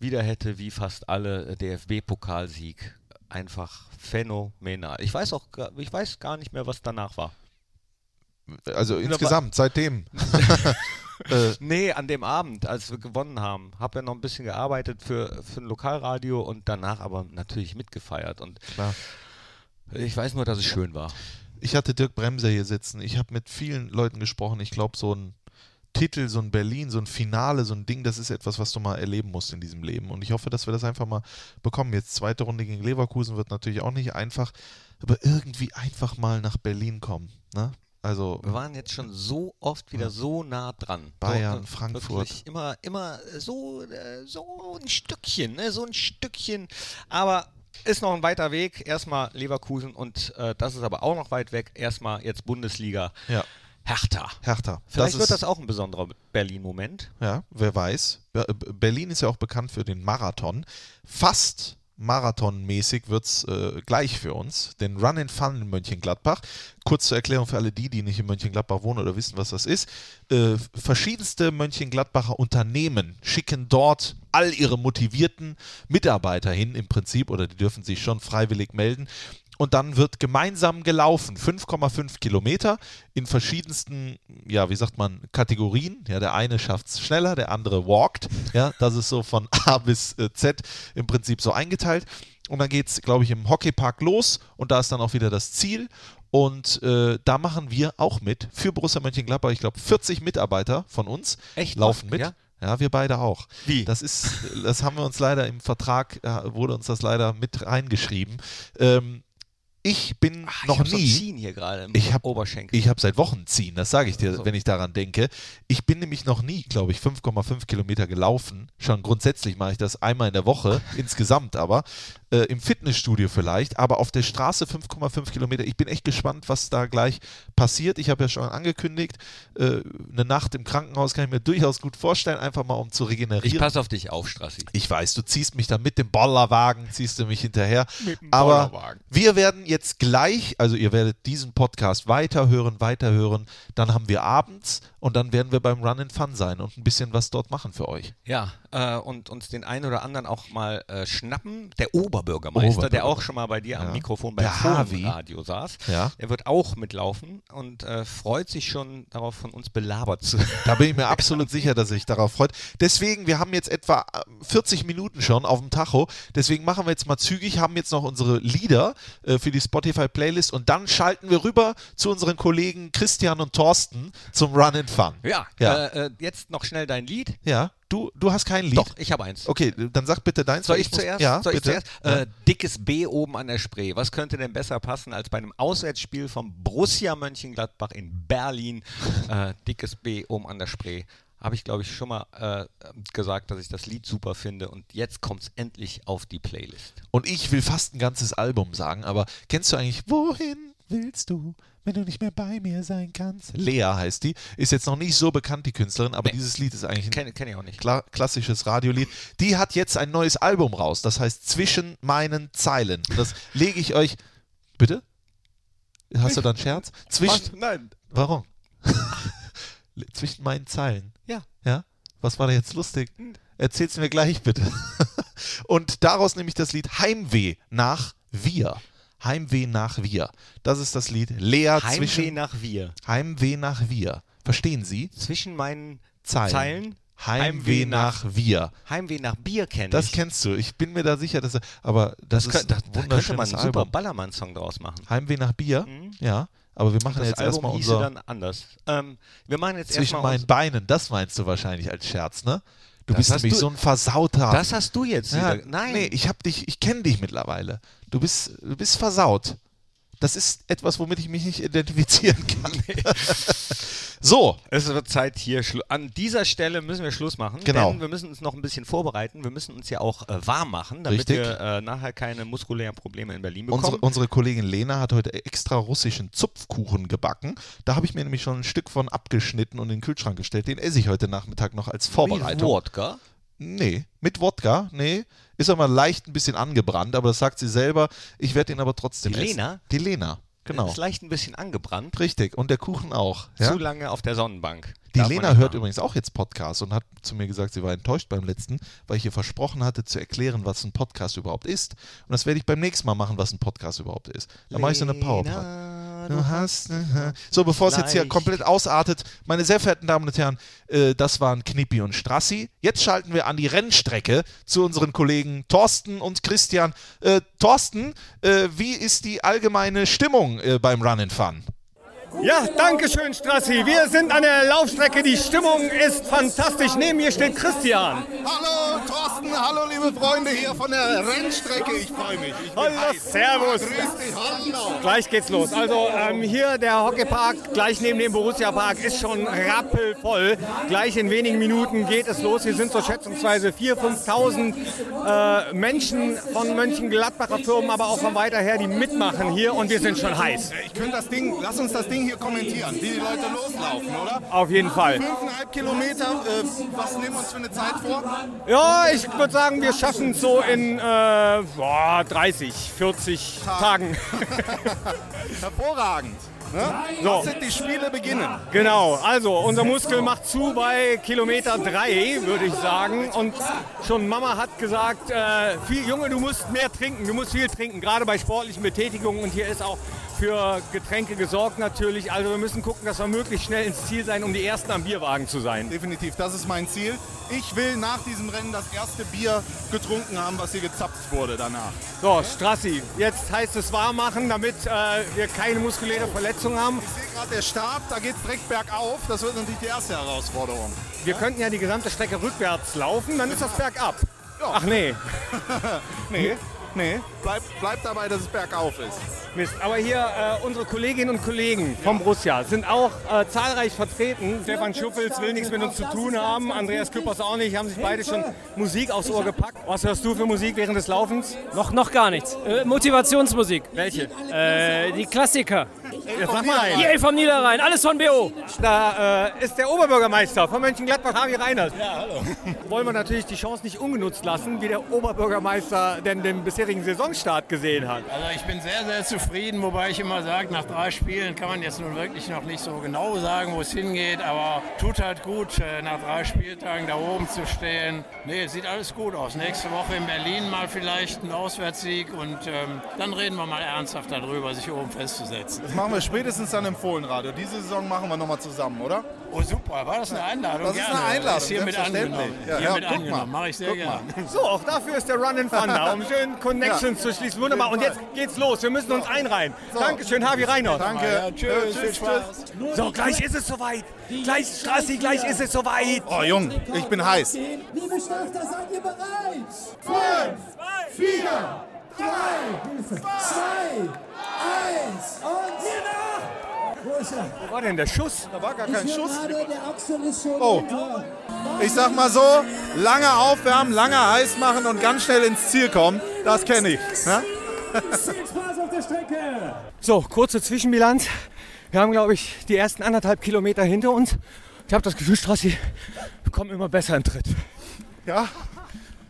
wieder hätte wie fast alle äh, DFB-Pokalsieg. Einfach phänomenal. Ich weiß auch, gar- ich weiß gar nicht mehr, was danach war. Also insgesamt, seitdem. *laughs* äh, Nee, an dem Abend, als wir gewonnen haben, habe ja noch ein bisschen gearbeitet für, für ein Lokalradio und danach aber natürlich mitgefeiert. Und Klar. ich weiß nur, dass es schön war. ich hatte Dirk Bremser hier sitzen. Ich habe mit vielen Leuten gesprochen. Ich glaube, so ein Titel, so ein Berlin, so ein Finale, so ein Ding, das ist etwas, was du mal erleben musst in diesem Leben. Und ich hoffe, dass wir das einfach mal bekommen. Jetzt zweite Runde gegen Leverkusen wird natürlich auch nicht einfach, aber irgendwie einfach mal nach Berlin kommen. Ne? Also Wir waren jetzt schon so oft wieder Ja. so nah dran. Bayern, so, äh, Frankfurt. Immer, immer so, äh, so ein Stückchen, ne? so ein Stückchen. Aber ist noch ein weiter Weg. Erstmal Leverkusen und äh, das ist aber auch noch weit weg. Erstmal jetzt Bundesliga. ja, Hertha. Hertha. Vielleicht wird ist- das auch ein besonderer Berlin-Moment. Ja, wer weiß. Be- Berlin ist ja auch bekannt für den Marathon. Fast marathonmäßig wird es äh, gleich für uns. Den Run and Fun in Mönchengladbach. Kurz zur Erklärung für alle die, die nicht in Mönchengladbach wohnen oder wissen, was das ist. Äh, verschiedenste Mönchengladbacher Unternehmen schicken dort all ihre motivierten Mitarbeiter hin im Prinzip oder die dürfen sich schon freiwillig melden. Und dann wird gemeinsam gelaufen, 5,5 Kilometer in verschiedensten, ja, wie sagt man, Kategorien. Ja, der eine schafft es schneller, der andere walkt. Ja, das ist so von *laughs* A bis äh, Z im Prinzip so eingeteilt. Und dann geht es, glaube ich, im Hockeypark los und da ist dann auch wieder das Ziel. Und äh, da machen wir auch mit für Borussia Mönchengladbach. Ich glaube, 40 Mitarbeiter von uns Echt? laufen mit. Ja? Ja, wir beide auch. Wie? Das ist, das haben wir uns leider im Vertrag, äh, wurde uns das leider mit reingeschrieben. Ähm, ich bin Ach, noch ich hab so nie. Ziehen hier gerade im Ich hab- Oberschenkel. Ich habe seit Wochen ziehen, das sage ich dir, So. wenn ich daran denke. Ich bin nämlich noch nie, glaube ich, 5,5 Kilometer gelaufen. Schon grundsätzlich mache ich das einmal in der Woche, *laughs* insgesamt aber. Äh, Im Fitnessstudio vielleicht, aber auf der Straße 5,5 Kilometer. Ich bin echt gespannt, was da gleich passiert. Ich habe ja schon angekündigt, äh, eine Nacht im Krankenhaus kann ich mir durchaus gut vorstellen, einfach mal um zu regenerieren. ich passe auf dich auf, Strassi. Ich weiß, du ziehst mich dann mit dem Bollerwagen, ziehst du mich hinterher. Mit dem Aber Bollerwagen. wir werden jetzt gleich, also ihr werdet diesen Podcast weiterhören, weiterhören. Dann haben wir abends und dann werden wir beim Run and Fun sein und ein bisschen was dort machen für euch. Ja, äh, und uns den einen oder anderen auch mal äh, schnappen. Der Oberbürgermeister, der auch schon mal bei dir Ja. am Mikrofon Der Harvey. Radio saß, Ja. der wird auch mitlaufen und äh, freut sich schon darauf, von uns belabert zu werden. Da bin ich mir absolut sicher, dass sich darauf freut. Deswegen, wir haben jetzt etwa äh, 40 Minuten schon auf dem Tacho. Deswegen machen wir jetzt mal zügig, haben jetzt noch unsere Lieder äh, für die Spotify-Playlist und dann schalten wir rüber zu unseren Kollegen Christian und Thorsten zum Run and Fun. Ja, Ja. Äh, äh, jetzt noch schnell dein Lied. Ja, du, du hast kein Lied. Doch, ich habe eins. Okay, dann sag bitte deins. Soll ich muss- zuerst? Ja, Soll ich zuerst? Äh, dickes B oben an der Spree. Was könnte denn besser passen als bei einem Auswärtsspiel vom Borussia Mönchengladbach in Berlin? Äh, dickes B oben an der Spree. Habe ich, glaube ich, schon mal äh, gesagt, dass ich das Lied super finde. Und jetzt kommt es endlich auf die Playlist. Und ich will fast ein ganzes Album sagen, aber kennst du eigentlich, wohin willst du, wenn du nicht mehr bei mir sein kannst? Lea heißt die, ist jetzt noch nicht so bekannt, die Künstlerin, aber Nee. dieses Lied ist eigentlich ein kenn ich auch nicht. kla klassisches Radiolied. Die hat jetzt ein neues Album raus, das heißt Zwischen meinen Zeilen. Das lege ich euch. Bitte? Hast du da einen Scherz? Zwischen. Nein. Warum? *laughs* Zwischen meinen Zeilen. Ja. Ja? Was war da jetzt lustig? Erzähl's mir gleich bitte. *laughs* Und daraus nehme ich das Lied Heimweh nach Wir. Heimweh nach Wir. Das ist das Lied Lea Heimweh zwischen nach Wir. Heimweh nach Wir. Verstehen Sie? Zwischen meinen Zeilen. Zeilen. Heimweh nach Wir. Heimweh nach Bier kenne Das könnt du. Ich bin mir da sicher, dass aber das, das ist da, da könnte man einen super. Ballermann-Song draus machen. Heimweh nach Bier. Mhm. Ja, aber wir machen Das jetzt Album erstmal unser dann anders. Ähm, wir machen jetzt zwischen meinen Beinen. Das meinst du wahrscheinlich als Scherz, ne? Du Das bist nämlich du- so ein Versauter. Das hast du jetzt ja. Nein. Nee, ich hab dich, ich kenne dich mittlerweile. Du bist, du bist versaut. Das ist etwas, womit ich mich nicht identifizieren kann. *laughs* *laughs* so, Es wird Zeit hier. An dieser Stelle müssen wir Schluss machen. Genau. Denn wir müssen uns noch ein bisschen vorbereiten. Wir müssen uns ja auch äh, warm machen, damit Richtig. wir äh, nachher keine muskulären Probleme in Berlin bekommen. unsere, unsere Kollegin Lena hat heute extra russischen Zupfkuchen gebacken. Da habe ich mir nämlich schon ein Stück von abgeschnitten und in den Kühlschrank gestellt. Den esse ich heute Nachmittag noch als Vorbereitung. Wodka. Nee, mit Wodka, nee. Ist aber leicht ein bisschen angebrannt, aber das sagt sie selber. Ich werde ihn aber trotzdem Die essen. Lena? Die Lena. Genau. Ist leicht ein bisschen angebrannt. Richtig. Und der Kuchen auch. Ja? Zu lange auf der Sonnenbank. Die Darf Lena hört machen. übrigens auch jetzt Podcast und hat zu mir gesagt, sie war enttäuscht beim letzten, weil ich ihr versprochen hatte, zu erklären, was ein Podcast überhaupt ist. Und das werde ich beim nächsten Mal machen, was ein Podcast überhaupt ist. Da mache ich so eine PowerPoint. Du hast, so, bevor es jetzt hier komplett ausartet, meine sehr verehrten Damen und Herren, äh, das waren Knippi und Strassi. Jetzt schalten wir an die Rennstrecke zu unseren Kollegen Thorsten und Christian. Äh, Thorsten, äh, wie ist die allgemeine Stimmung beim Run and Fun? Ja, danke schön, Strassi. Wir sind an der Laufstrecke. Die Stimmung ist fantastisch. Neben mir steht Christian. Hallo Thorsten, hallo liebe Freunde hier von der Rennstrecke. Ich freue mich. Ich Hallo, Servus. dich, hallo. Gleich geht's los. Also ähm, hier der Hockeypark, gleich neben dem Borussia-Park, ist schon rappelvoll. Gleich in wenigen Minuten geht es los. Hier sind so schätzungsweise 4.000, 5.000 äh, Menschen von Mönchengladbacher Firmen, aber auch von weiter her, die mitmachen hier und wir sind schon heiß. Ich könnte das Ding, lass uns das Ding hier kommentieren, wie die Leute loslaufen, oder? Auf jeden Fall. 5,5 Kilometer, äh, was nehmen wir uns für eine Zeit vor? Ja, ich würde sagen, wir schaffen es so in äh, boah, 30, 40 Tagen. *laughs* Hervorragend. Ne? So. Lasst die Spiele beginnen. Genau, also unser Muskel macht zu bei Kilometer 3, würde ich sagen. Und schon Mama hat gesagt, äh, viel, Junge, du musst mehr trinken, du musst viel trinken, gerade bei sportlichen Betätigungen. Und hier ist auch für Getränke gesorgt natürlich. Also wir müssen gucken, dass wir möglichst schnell ins Ziel sein, um die Ersten am Bierwagen zu sein. Definitiv, das ist mein Ziel. Ich will nach diesem Rennen das erste Bier getrunken haben, was hier gezapft wurde danach. So, Strassi, jetzt heißt es warm machen, damit äh, wir keine muskuläre Verletzung haben. Ich sehe gerade der Stab, da geht es direkt bergauf. Das wird natürlich die erste Herausforderung. Wir könnten ja die gesamte Strecke rückwärts laufen, dann ist das bergab. Ach nee, *laughs* Nee, nee, bleib, bleib dabei, dass es bergauf ist. Mist. Aber hier äh, unsere Kolleginnen und Kollegen vom Borussia sind auch äh, zahlreich vertreten. Stefan Schuffels will nichts mit uns zu tun haben, Andreas Küppers auch nicht, haben sich beide schon Musik aufs Ohr gepackt. Was hörst du für Musik während des Laufens? Noch, noch gar nichts. Äh, Motivationsmusik. Welche? Äh, die Klassiker. Jetzt sag mal einen. EA vom Niederrhein, alles von BO. Da äh, ist der Oberbürgermeister von Mönchengladbach, Harry Reiners. Ja, hallo. *laughs* Wollen wir natürlich die Chance nicht ungenutzt lassen, wie der Oberbürgermeister denn den bisherigen Saisonstart gesehen hat. Also ich bin sehr, sehr zufrieden, wobei ich immer sage, nach drei Spielen kann man jetzt nun wirklich noch nicht so genau sagen, wo es hingeht, aber tut halt gut, äh, nach drei Spieltagen da oben zu stehen. Nee, es sieht alles gut aus. Nächste Woche in Berlin mal vielleicht ein Auswärtssieg und ähm, dann reden wir mal ernsthaft darüber, sich oben festzusetzen. Das machen wir spätestens dann im Fohlenradio. Diese Saison machen wir nochmal zusammen, oder? Oh super, war das eine Einladung? Das ist Gerne. eine Einladung, Ist hiermit angenommen. Ja, hiermit ja, guck angenommen, mal. mache ich sehr gerne. So, auch dafür ist der Run and Fun da, um schön Connections zu schließen. Wunderbar. Und jetzt geht's los. Wir müssen uns einreihen. Dankeschön, Harvey Reinhardt. Danke. Ja, tschüss, viel Spaß. So, gleich ist es soweit. Gleich, Strassi, gleich ist es soweit. Oh, Jung, ich bin heiß. Liebe Starter, seid ihr bereit? Fünf, vier, drei, zwei, eins und hier nach! Wo ist er? Wo war denn der Schuss? Da war gar kein Schuss. gerade, der Axel ist schon Oh. im. Ich sag mal so, lange aufwärmen, lange heiß machen und ganz schnell ins Ziel kommen, das kenne ich. Ne? Viel Spaß auf *laughs* der Strecke! So, kurze Zwischenbilanz. Wir haben, glaube ich, die ersten anderthalb Kilometer hinter uns. Ich habe das Gefühl, Strassi, wir kommen immer besser in Tritt. Ja,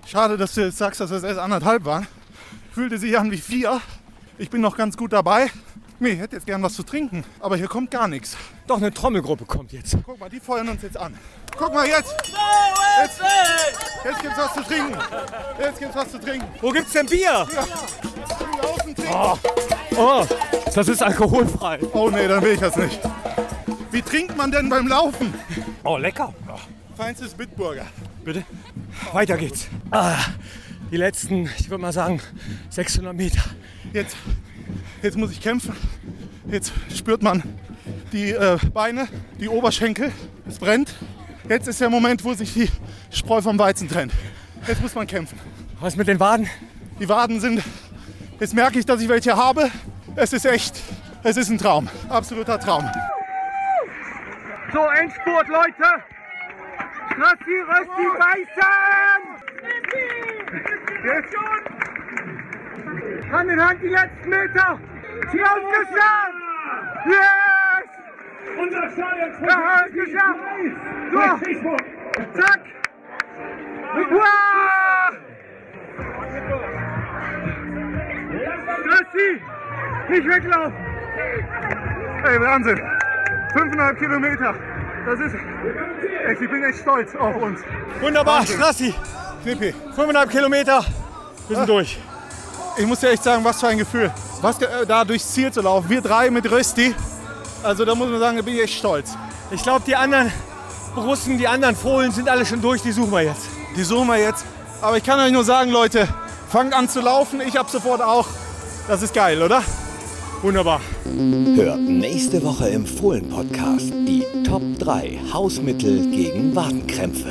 schade, dass du jetzt sagst, dass es erst anderthalb waren. Fühlte sich an wie vier. Ich bin noch ganz gut dabei. Nee, ich hätte jetzt gern was zu trinken, aber hier kommt gar nichts. Doch, eine Trommelgruppe kommt jetzt. Guck mal, die feuern uns jetzt an. Guck mal jetzt! Jetzt, jetzt gibt's was zu trinken. Jetzt gibt's was zu trinken. Wo gibt's denn Bier? Ja. Trinken. Oh, oh, das ist alkoholfrei. Oh nee, dann will ich das nicht. Wie trinkt man denn beim Laufen? Oh, lecker. Feinstes Bitburger. Bitte? Weiter geht's. Ah, die letzten, ich würde mal sagen, 600 Meter. Jetzt, jetzt muss ich kämpfen. Jetzt spürt man die äh, Beine, die Oberschenkel. Es brennt. Jetzt ist der Moment, wo sich die Spreu vom Weizen trennt. Jetzt muss man kämpfen. Was mit den Waden? Die Waden sind. Jetzt merke ich, dass ich welche habe. Es ist echt. Es ist ein Traum. Absoluter Traum. So, Endspurt, Leute. Strassi, Rösti, beißen! Jetzt. Hand in Hand die letzten Meter. Sie haben es geschafft! Yes! Unser Stadion Wir haben es geschafft! So, zack! Wow! Strassi, nicht weglaufen! Ey, Wahnsinn. Fünfeinhalb Kilometer. Das ist ich bin echt stolz auf uns. Wunderbar, Strassi. Knippi. Fünfeinhalb Kilometer. Wir sind durch. Ich muss dir echt sagen, was für ein Gefühl. Was äh, da durchs Ziel zu laufen. Wir drei mit Rösti. Also da muss man sagen, da bin ich echt stolz. Ich glaube, die anderen Russen, die anderen Fohlen sind alle schon durch. Die suchen wir jetzt. Die suchen wir jetzt. Aber ich kann euch nur sagen, Leute, fangt an zu laufen. Ich ab sofort auch. Das ist geil, oder? Wunderbar. Hört nächste Woche im Fohlen-Podcast die Top 3 Hausmittel gegen Wadenkrämpfe.